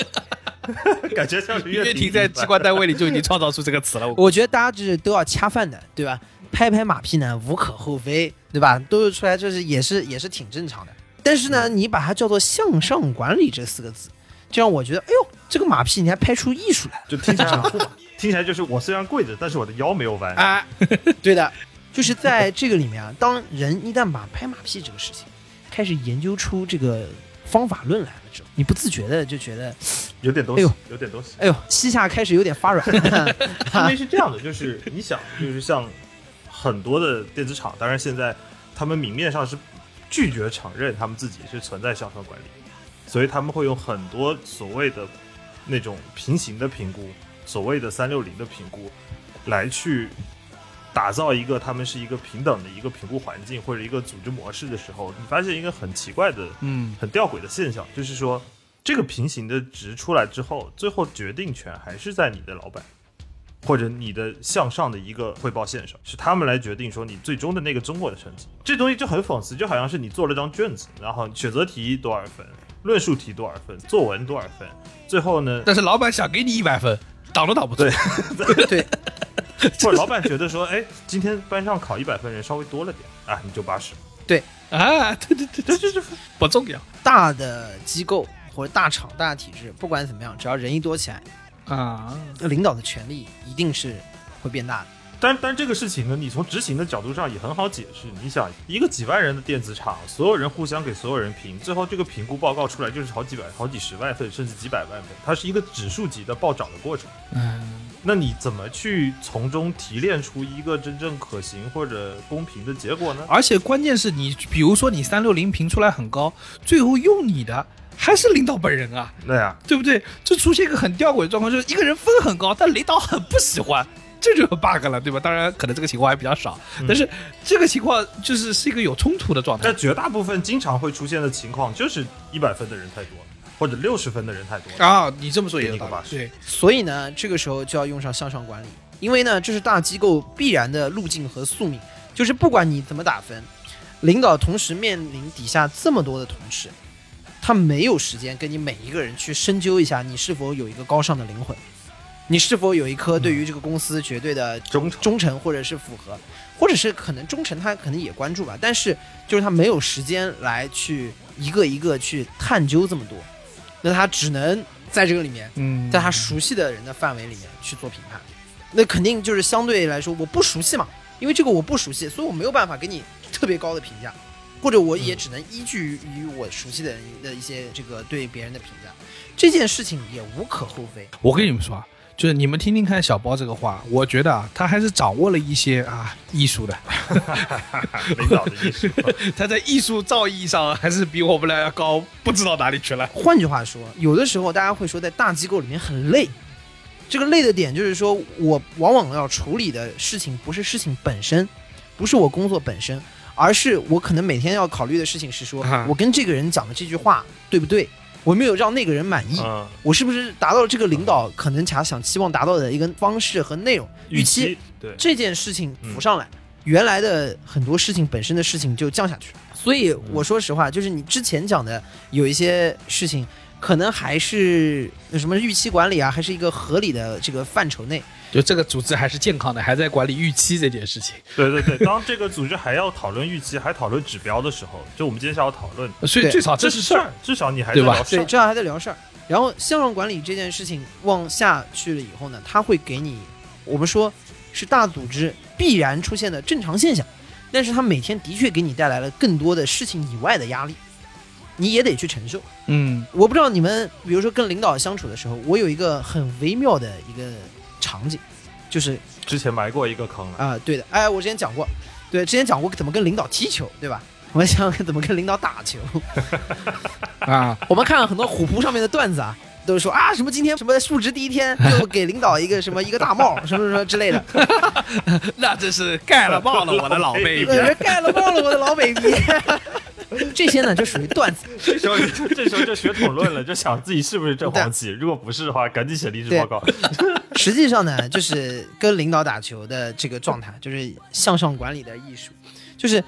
[LAUGHS] 感觉像是岳霆霆在机关单位里就已经创造出这个词了。我 [LAUGHS] 我觉得大家就是都要恰饭的，对吧？拍拍马屁呢，无可厚非，对吧？都是出来，就是也是也是挺正常的。但是呢，你把它叫做向上管理这四个字，就让我觉得，哎呦，这个马屁你还拍出艺术来。就听起来很酷嘛，听起来就是我虽然跪着，但是我的腰没有弯。啊，[LAUGHS] 对的，就是在这个里面啊，当人一旦把拍马屁这个事情开始研究出这个方法论来了之后，你不自觉的就觉得，[SNIFFS] 有点东西哎呦，有点东西。哎呦，膝下开始有点发软。[LAUGHS] 因为是这样的，就是你想，就是像很多的电子厂，当然现在他们明面上是拒绝承认他们自己是存在向上管理，所以他们会用很多所谓的那种平行的评估，所谓的三六零的评估，来去打造一个他们是一个平等的一个评估环境或者一个组织模式的时候，你发现一个很奇怪的嗯，很吊诡的现象，就是说这个平行的值出来之后，最后决定权还是在你的老板或者你的向上的一个汇报线上，是他们来决定说你最终的那个中国的成绩。这东西就很讽刺，就好像是你做了张卷子，然后选择题多少分，论述题多少分，作文多少分，最后呢，[LAUGHS] [LAUGHS] 但是老板想给你一百分，挡都挡不住。对对，[LAUGHS] 或者老板觉得说，哎，今天班上考一百分人稍微多了点啊，你就八十。对啊，对对对对，这这不重要大的机构或者大厂、大体制，不管怎么样，只要人一多起来，啊。领导的权力一定是会变大的。但但这个事情呢，你从执行的角度上也很好解释。你想，一个几万人的电子厂，所有人互相给所有人评，最后这个评估报告出来就是好几百、好几十万份，甚至几百万份，它是一个指数级的暴涨的过程。嗯，那你怎么去从中提炼出一个真正可行或者公平的结果呢？而且关键是你，比如说你三六零评出来很高，最后用你的还是领导本人啊，对呀、对不对？就出现一个很吊诡的状况，就是一个人分很高，但领导很不喜欢。这就有 bug 了，对吧？当然，可能这个情况还比较少，但是这个情况就是是一个有冲突的状态但。绝大部分经常会出现的情况就是一百分的人太多了，或者六十分的人太多了。啊，你这么说也有道理对，所以呢，这个时候就要用上向上管理，因为呢，这是大机构必然的路径和宿命，就是不管你怎么打分，领导同时面临底下这么多的同事，他没有时间跟你每一个人去深究一下你是否有一个高尚的灵魂，你是否有一颗对于这个公司绝对的忠诚。忠诚或者是符合，或者是可能忠诚他可能也关注吧，但是就是他没有时间来去一个一个去探究这么多，那他只能在这个里面。嗯，在他熟悉的人的范围里面去做评判，那肯定就是相对来说我不熟悉嘛，因为这个我不熟悉，所以我没有办法给你特别高的评价，或者我也只能依据于我熟悉的人的一些这个对别人的评价，这件事情也无可厚非。我跟你们说啊，就是你们听听看小包这个话，我觉得啊，他还是掌握了一些啊艺术的，[LAUGHS] 领导的艺术。[LAUGHS] 他在艺术造诣上还是比我们俩要高，不知道哪里去了。换句话说，有的时候大家会说在大机构里面很累，这个累的点就是说我往往要处理的事情不是事情本身，不是我工作本身，而是我可能每天要考虑的事情是说，啊我跟这个人讲的这句话对不对？我没有让那个人满意，嗯，我是不是达到了这个领导可能想想期望达到的一个方式和内容？预期期对，这件事情浮上来，原来的很多事情本身的事情就降下去。所以我说实话，就是你之前讲的有一些事情，可能还是什么预期管理啊，还是一个合理的这个范畴内。就这个组织还是健康的，还在管理预期这件事情。对对对，当这个组织还要讨论预期，还讨论指标的时候，就我们今天下午讨论，所以至少这这是事儿。至少你还在对吧对，聊事儿。至少还在聊事儿。然后向上管理这件事情往下去了以后呢，它会给你，我们说是大组织必然出现的正常现象，但是它每天的确给你带来了更多的事情以外的压力，你也得去承受。嗯，我不知道你们，比如说跟领导相处的时候，我有一个很微妙的一个场景，就是之前埋过一个坑了，啊、对的，哎，我之前讲过，对，之前讲过怎么跟领导踢球，对吧？[LAUGHS] 我们想怎么跟领导打球。[LAUGHS] 啊，我们看了很多虎扑上面的段子啊，都是说啊什么今天什么述职第一天 [LAUGHS] 就给领导一个什么一个大帽，什么什么之类的，那真是盖了帽了，我的老 baby。呃盖了帽了我的老 baby。[LAUGHS] 这些呢就属于段子，这时候就这时候就学统论了，就想自己是不是正黄旗，如果不是的话，赶紧写离职报告。[LAUGHS] [LAUGHS] 实际上呢，就是跟领导打球的这个状态，就是向上管理的艺术，就是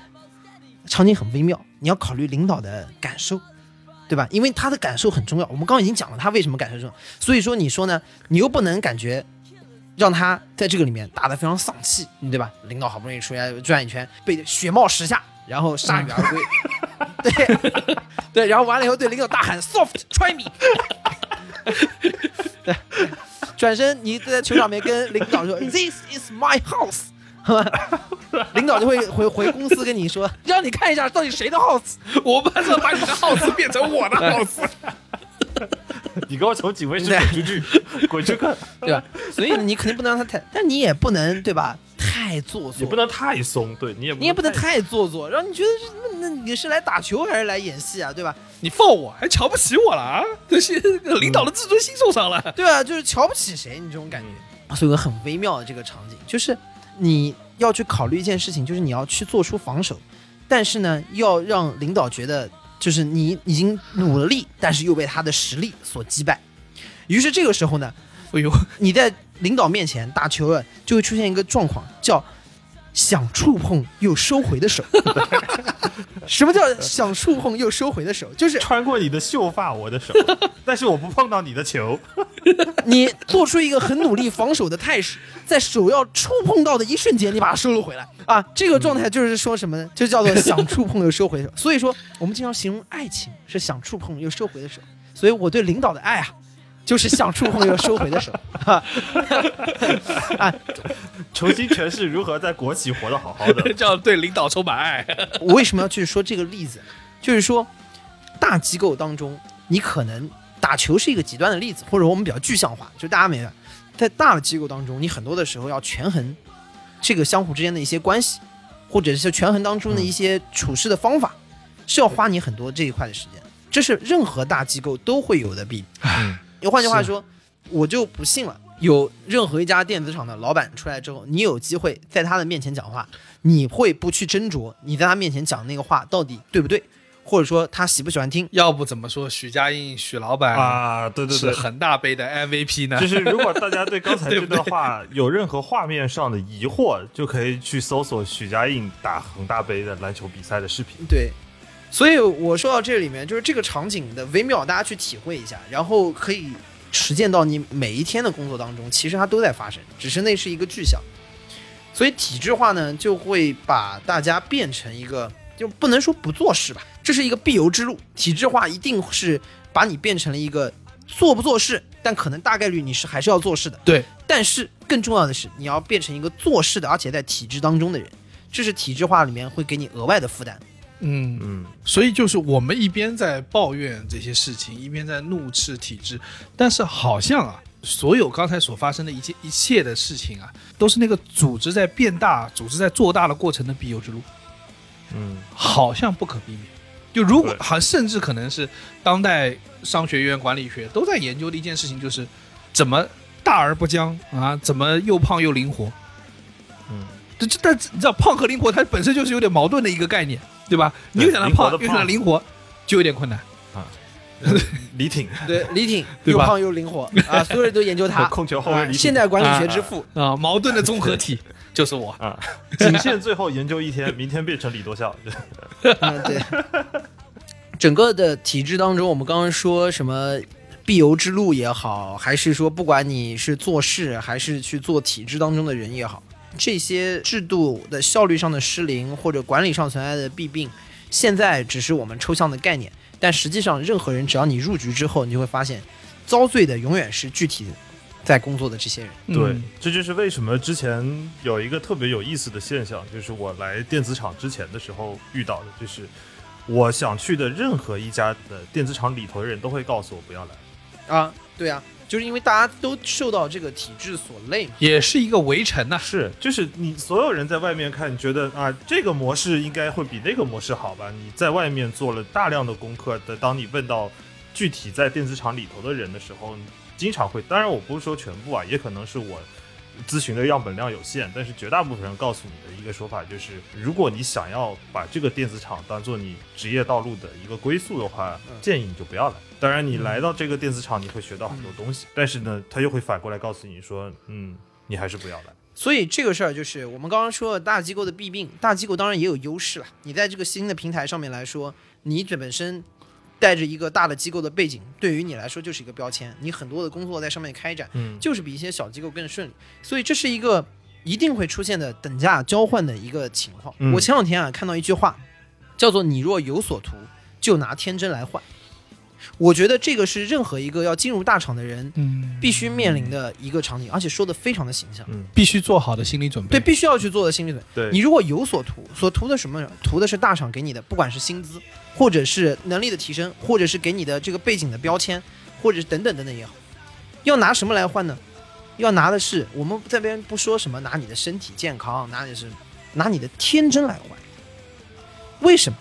场景很微妙，你要考虑领导的感受，对吧？因为他的感受很重要。我们刚刚已经讲了他为什么感受重要，所以说你说呢，你又不能感觉让他在这个里面打得非常丧气，对吧？领导好不容易出来转一圈，被雪冒十下，然后铩羽而归，[LAUGHS] 对对，然后完了以后对领导大喊 “soft try me”，对。转身你在球场面跟领导说 [LAUGHS] “This is my house”？[LAUGHS] 领导就会回回公司跟你说，让你看一下到底谁的 house。我马上把你的 house 变成我的 house。你给我从警卫室滚出去，滚出去！对吧？所以你肯定不能让他太，但你也不能对吧？太做作，你不能太松，对你也你也不能太做作，让你觉得是那那你是来打球还是来演戏啊？对吧？你放我还瞧不起我了啊？[LAUGHS] 这些领导的自尊心受伤了。对啊，就是瞧不起谁，你这种感觉。所以有个很微妙的这个场景，就是你要去考虑一件事情，就是你要去做出防守，但是呢，要让领导觉得就是你已经努了力，但是又被他的实力所击败。于是这个时候呢，哎呦，你在领导面前打球了，就会出现一个状况，叫想触碰又收回的手。[LAUGHS] 什么叫想触碰又收回的手？就是穿过你的秀发，我的手，[LAUGHS] 但是我不碰到你的球。[LAUGHS] 你做出一个很努力防守的态势，在手要触碰到的一瞬间，你把它收了回来啊！这个状态就是说什么呢？就叫做想触碰又收回的手。所以说，我们经常形容爱情是想触碰又收回的手。所以我对领导的爱啊，就是想触碰又收回的手。啊，[LAUGHS] 啊重新诠释如何在国企活得好好的。[LAUGHS] 这样对领导充满爱。[LAUGHS] 我为什么要去说这个例子？就是说，大机构当中，你可能打球是一个极端的例子，或者我们比较具象化，就大家明白，在大的机构当中，你很多的时候要权衡这个相互之间的一些关系，或者是权衡当中的一些处事的方法，是要花你很多这一块的时间。这是任何大机构都会有的弊。嗯又换句话说，我就不信了。有任何一家电子厂的老板出来之后，你有机会在他的面前讲话，你会不去斟酌你在他面前讲那个话到底对不对，或者说他喜不喜欢听？要不怎么说许家印许老板啊，对对对，是恒大杯的 MVP 呢？就是如果大家对刚才 [LAUGHS] 这段话有任何画面上的疑惑，就可以去搜索许家印打恒大杯的篮球比赛的视频。对，所以我说到这里面，就是这个场景的微妙，大家去体会一下，然后可以实践到你每一天的工作当中，其实它都在发生，只是那是一个具象。所以体制化呢，就会把大家变成一个，就不能说不做事吧，这是一个必由之路。体制化一定是把你变成了一个做不做事，但可能大概率你是还是要做事的。对，但是更重要的是，你要变成一个做事的，而且在体制当中的人，这是体制化里面会给你额外的负担。嗯，嗯，所以就是我们一边在抱怨这些事情，一边在怒斥体制，但是好像啊，所有刚才所发生的一切一切的事情啊，都是那个组织在变大、组织在做大的过程的必由之路，嗯，好像不可避免。就如果对好，甚至可能是当代商学院管理学都在研究的一件事情，就是怎么大而不僵啊，怎么又胖又灵活。嗯，这这但你知道胖和灵活它本身就是有点矛盾的一个概念，对吧？你又想它胖，又想它灵活，就有点困难啊。[LAUGHS] 李挺，对，李挺 [LAUGHS] 又胖又灵活啊，所有人都研究他。[LAUGHS] 控球后卫现代管理学之父，啊，矛盾的综合体就是我。啊，仅限最后研究一天，明天变成李多孝。嗯，对。整个的体制当中，我们刚刚说什么必由之路也好，还是说不管你是做事还是去做体制当中的人也好，这些制度的效率上的失灵或者管理上存在的弊病，现在只是我们抽象的概念，但实际上任何人只要你入局之后，你就会发现，遭罪的永远是具体在工作的这些人。对嗯，这就是为什么之前有一个特别有意思的现象，就是我来电子厂之前的时候遇到的，就是我想去的任何一家的电子厂里头的人都会告诉我不要来。啊，对啊，就是因为大家都受到这个体制所累嘛。也是一个围城呐、是，就是你所有人在外面看，觉得啊这个模式应该会比那个模式好吧？你在外面做了大量的功课的，当你问到具体在电子厂里头的人的时候，经常会，当然我不是说全部啊，也可能是我咨询的样本量有限，但是绝大部分人告诉你的一个说法就是，如果你想要把这个电子厂当做你职业道路的一个归宿的话，建议你就不要来。当然，你来到这个电子厂，你会学到很多东西，但是呢，他又会反过来告诉你说，嗯，你还是不要来。所以这个事儿就是我们刚刚说的大机构的弊病，大机构当然也有优势了。你在这个新的平台上面来说，你这本身带着一个大的机构的背景，对于你来说就是一个标签，你很多的工作在上面开展，嗯就是比一些小机构更顺利。所以这是一个一定会出现的等价交换的一个情况。嗯我前两天啊看到一句话，叫做“你若有所图，就拿天真来换”。我觉得这个是任何一个要进入大厂的人嗯，必须面临的一个场景，而且说的非常的形象。必须做好的心理准备。对，必须要去做的心理准备。对你如果有所图，所图的什么呢？图的是大厂给你的，不管是薪资，或者是能力的提升，或者是给你的这个背景的标签，或者是等等等等也好，要拿什么来换呢？要拿的是我们这边不说什么拿你的身体健康，拿你是拿你的天真来换。为什么？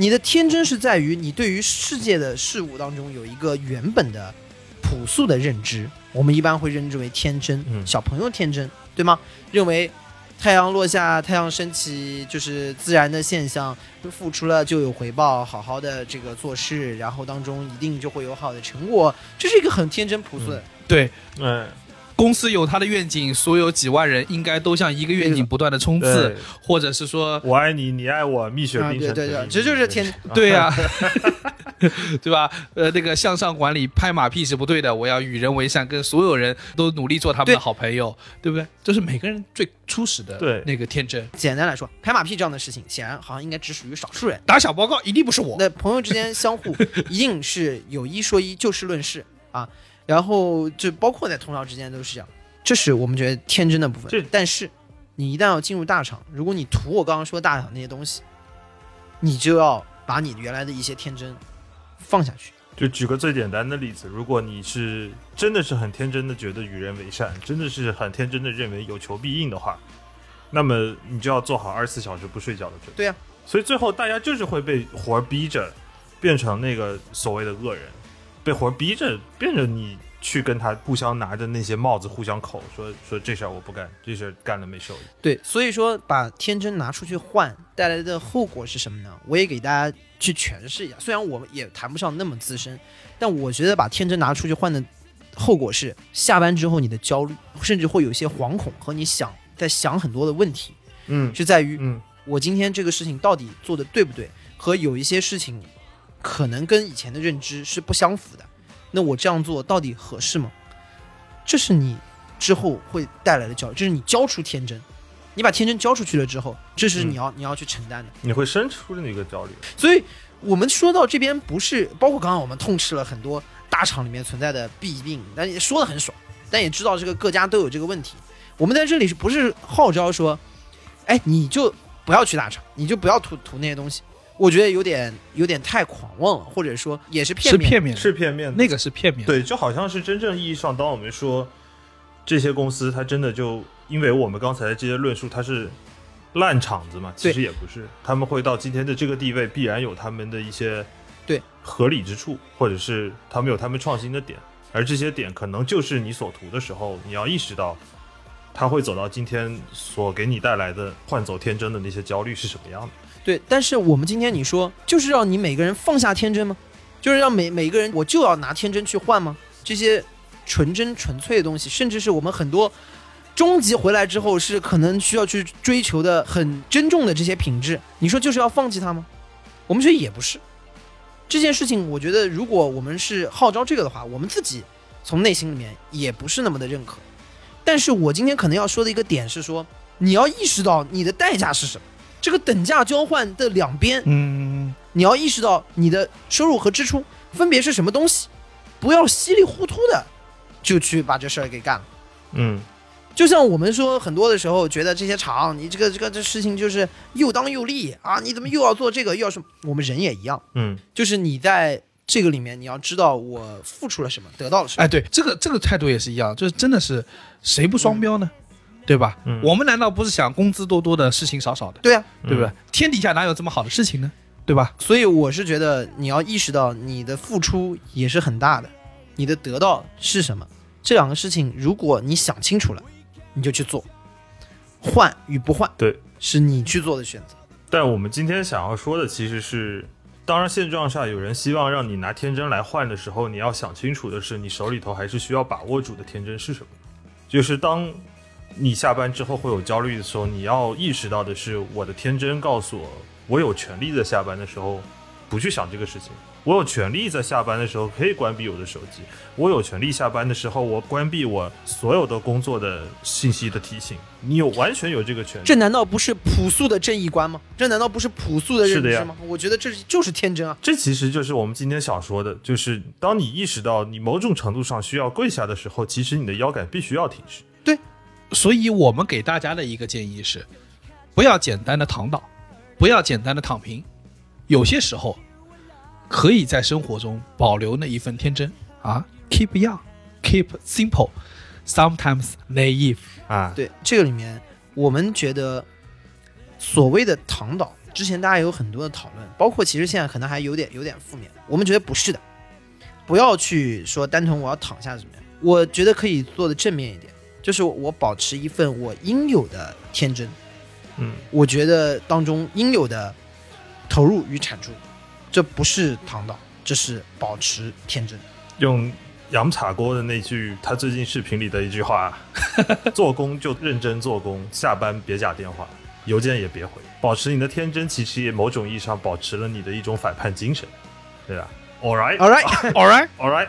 你的天真是在于你对于世界的事物当中有一个原本的朴素的认知，我们一般会认知为天真，嗯小朋友天真，对吗？认为太阳落下、太阳升起就是自然的现象，付出了就有回报，好好的这个做事，然后当中一定就会有好的成果，这是一个很天真朴素的。对，嗯，公司有他的愿景，所有几万人应该都向一个愿景不断的冲刺，或者是说，我爱你，你爱我，蜜雪啊，冰对对对，城甜蜜这就是天，对呀、[LAUGHS] [LAUGHS] 对吧？呃，那个向上管理拍马屁是不对的，我要与人为善，跟所有人都努力做他们的好朋友，对不对？这是每个人最初始的对那个天真。简单来说，拍马屁这样的事情，显然好像应该只属于少数人。打小报告一定不是我，那朋友之间相互一定是有一说一，就事论事啊。然后就包括在同僚之间都是这样，这是我们觉得天真的部这分。但是你一旦要进入大厂，如果你图我刚刚说大厂那些东西，你就要把你原来的一些天真放下去。就举个最简单的例子，如果你是真的是很天真的觉得与人为善，真的是很天真的认为有求必应的话，那么你就要做好二十四小时不睡觉的准备。对呀所以最后大家就是会被活儿逼着变成那个所谓的恶人，被活逼着变着你去跟他互相拿着那些帽子互相口，说说这事儿我不干，这事儿干了没收益。对，所以说把天真拿出去换带来的后果是什么呢？我也给大家去诠释一下。虽然我们也谈不上那么资深，但我觉得把天真拿出去换的后果是，下班之后你的焦虑，甚至会有一些惶恐和你想在想很多的问题，嗯是在于嗯，我今天这个事情到底做的对不对，和有一些事情可能跟以前的认知是不相符的。那我这样做到底合适吗？这是你之后会带来的焦虑，这是你交出天真，你把天真交出去了之后，这是你要、你要去承担的。你会生出那个焦虑。所以我们说到这边，不是包括刚刚我们痛斥了很多大厂里面存在的弊病，但也说的很爽，但也知道这个各家都有这个问题。我们在这里是不是号召说，哎，你就不要去大厂，你就不要图图那些东西？我觉得有点有点太狂妄了，或者说也是片面。是片面的，是片面的，那个是片面的。对，就好像是真正意义上，当我们说这些公司，它真的就因为我们刚才的这些论述，它是烂场子嘛？其实也不是，他们会到今天的这个地位，必然有他们的一些对合理之处，或者是他们有他们创新的点，而这些点可能就是你所图的时候，你要意识到他会走到今天所给你带来的换走天真的那些焦虑是什么样的？对，但是我们今天你说，就是让你每个人放下天真吗？就是让每每个人我就要拿天真去换吗？这些纯真纯粹的东西，甚至是我们很多终极回来之后是可能需要去追求的很珍重的这些品质，你说就是要放弃它吗？我们觉得也不是。这件事情，我觉得如果我们是号召这个的话，我们自己从内心里面也不是那么的认可。但是我今天可能要说的一个点是说，你要意识到你的代价是什么。这个等价交换的两边，嗯，你要意识到你的收入和支出分别是什么东西，不要稀里糊涂的就去把这事儿给干了。嗯，就像我们说，很多的时候觉得这些厂，你这个这个这事情就是又当又立啊，你怎么又要做这个，又要什么？我们人也一样，嗯，就是你在这个里面，你要知道我付出了什么，得到了什么。哎，对，这个这个态度也是一样，就是真的是谁不双标呢？对吧？嗯我们难道不是想工资多多的，事情少少的，对啊，对不对？天底下哪有这么好的事情呢？对吧？所以我是觉得你要意识到你的付出也是很大的，你的得到是什么？这两个事情，如果你想清楚了，你就去做，换与不换对。是你去做的选择。但我们今天想要说的其实是，当然现状下有人希望让你拿天真来换的时候，你要想清楚的是，你手里头还是需要把握住的天真是什么。就是当你下班之后会有焦虑的时候，你要意识到的是，我的天真告诉我，我有权利在下班的时候不去想这个事情。我有权利在下班的时候可以关闭我的手机，我有权利下班的时候我关闭我所有的工作的信息的提醒。你有完全有这个权利。这难道不是朴素的正义观吗？这难道不是朴素的认知吗？我觉得这就是天真啊！这其实就是我们今天想说的，就是当你意识到你某种程度上需要跪下的时候，其实你的腰杆必须要挺直。所以我们给大家的一个建议是，不要简单的躺倒，不要简单的躺平，有些时候可以在生活中保留那一份天真啊，keep young，keep simple，sometimes naive。啊，对这个里面，我们觉得所谓的躺倒，之前大家有很多的讨论，包括其实现在可能还有点有点负面。我们觉得不是的，不要去说单纯我要躺下怎么样。我觉得可以做的正面一点，就是我保持一份我应有的天真。嗯，我觉得当中应有的投入与产出，这不是躺倒，这是保持天真。用杨茶锅的那句他最近视频里的一句话：[LAUGHS] 做工就认真做工，下班别假电话，邮件也别回，保持你的天真，其实也某种意义上保持了你的一种反叛精神，对吧？All right, All right，All right，all right。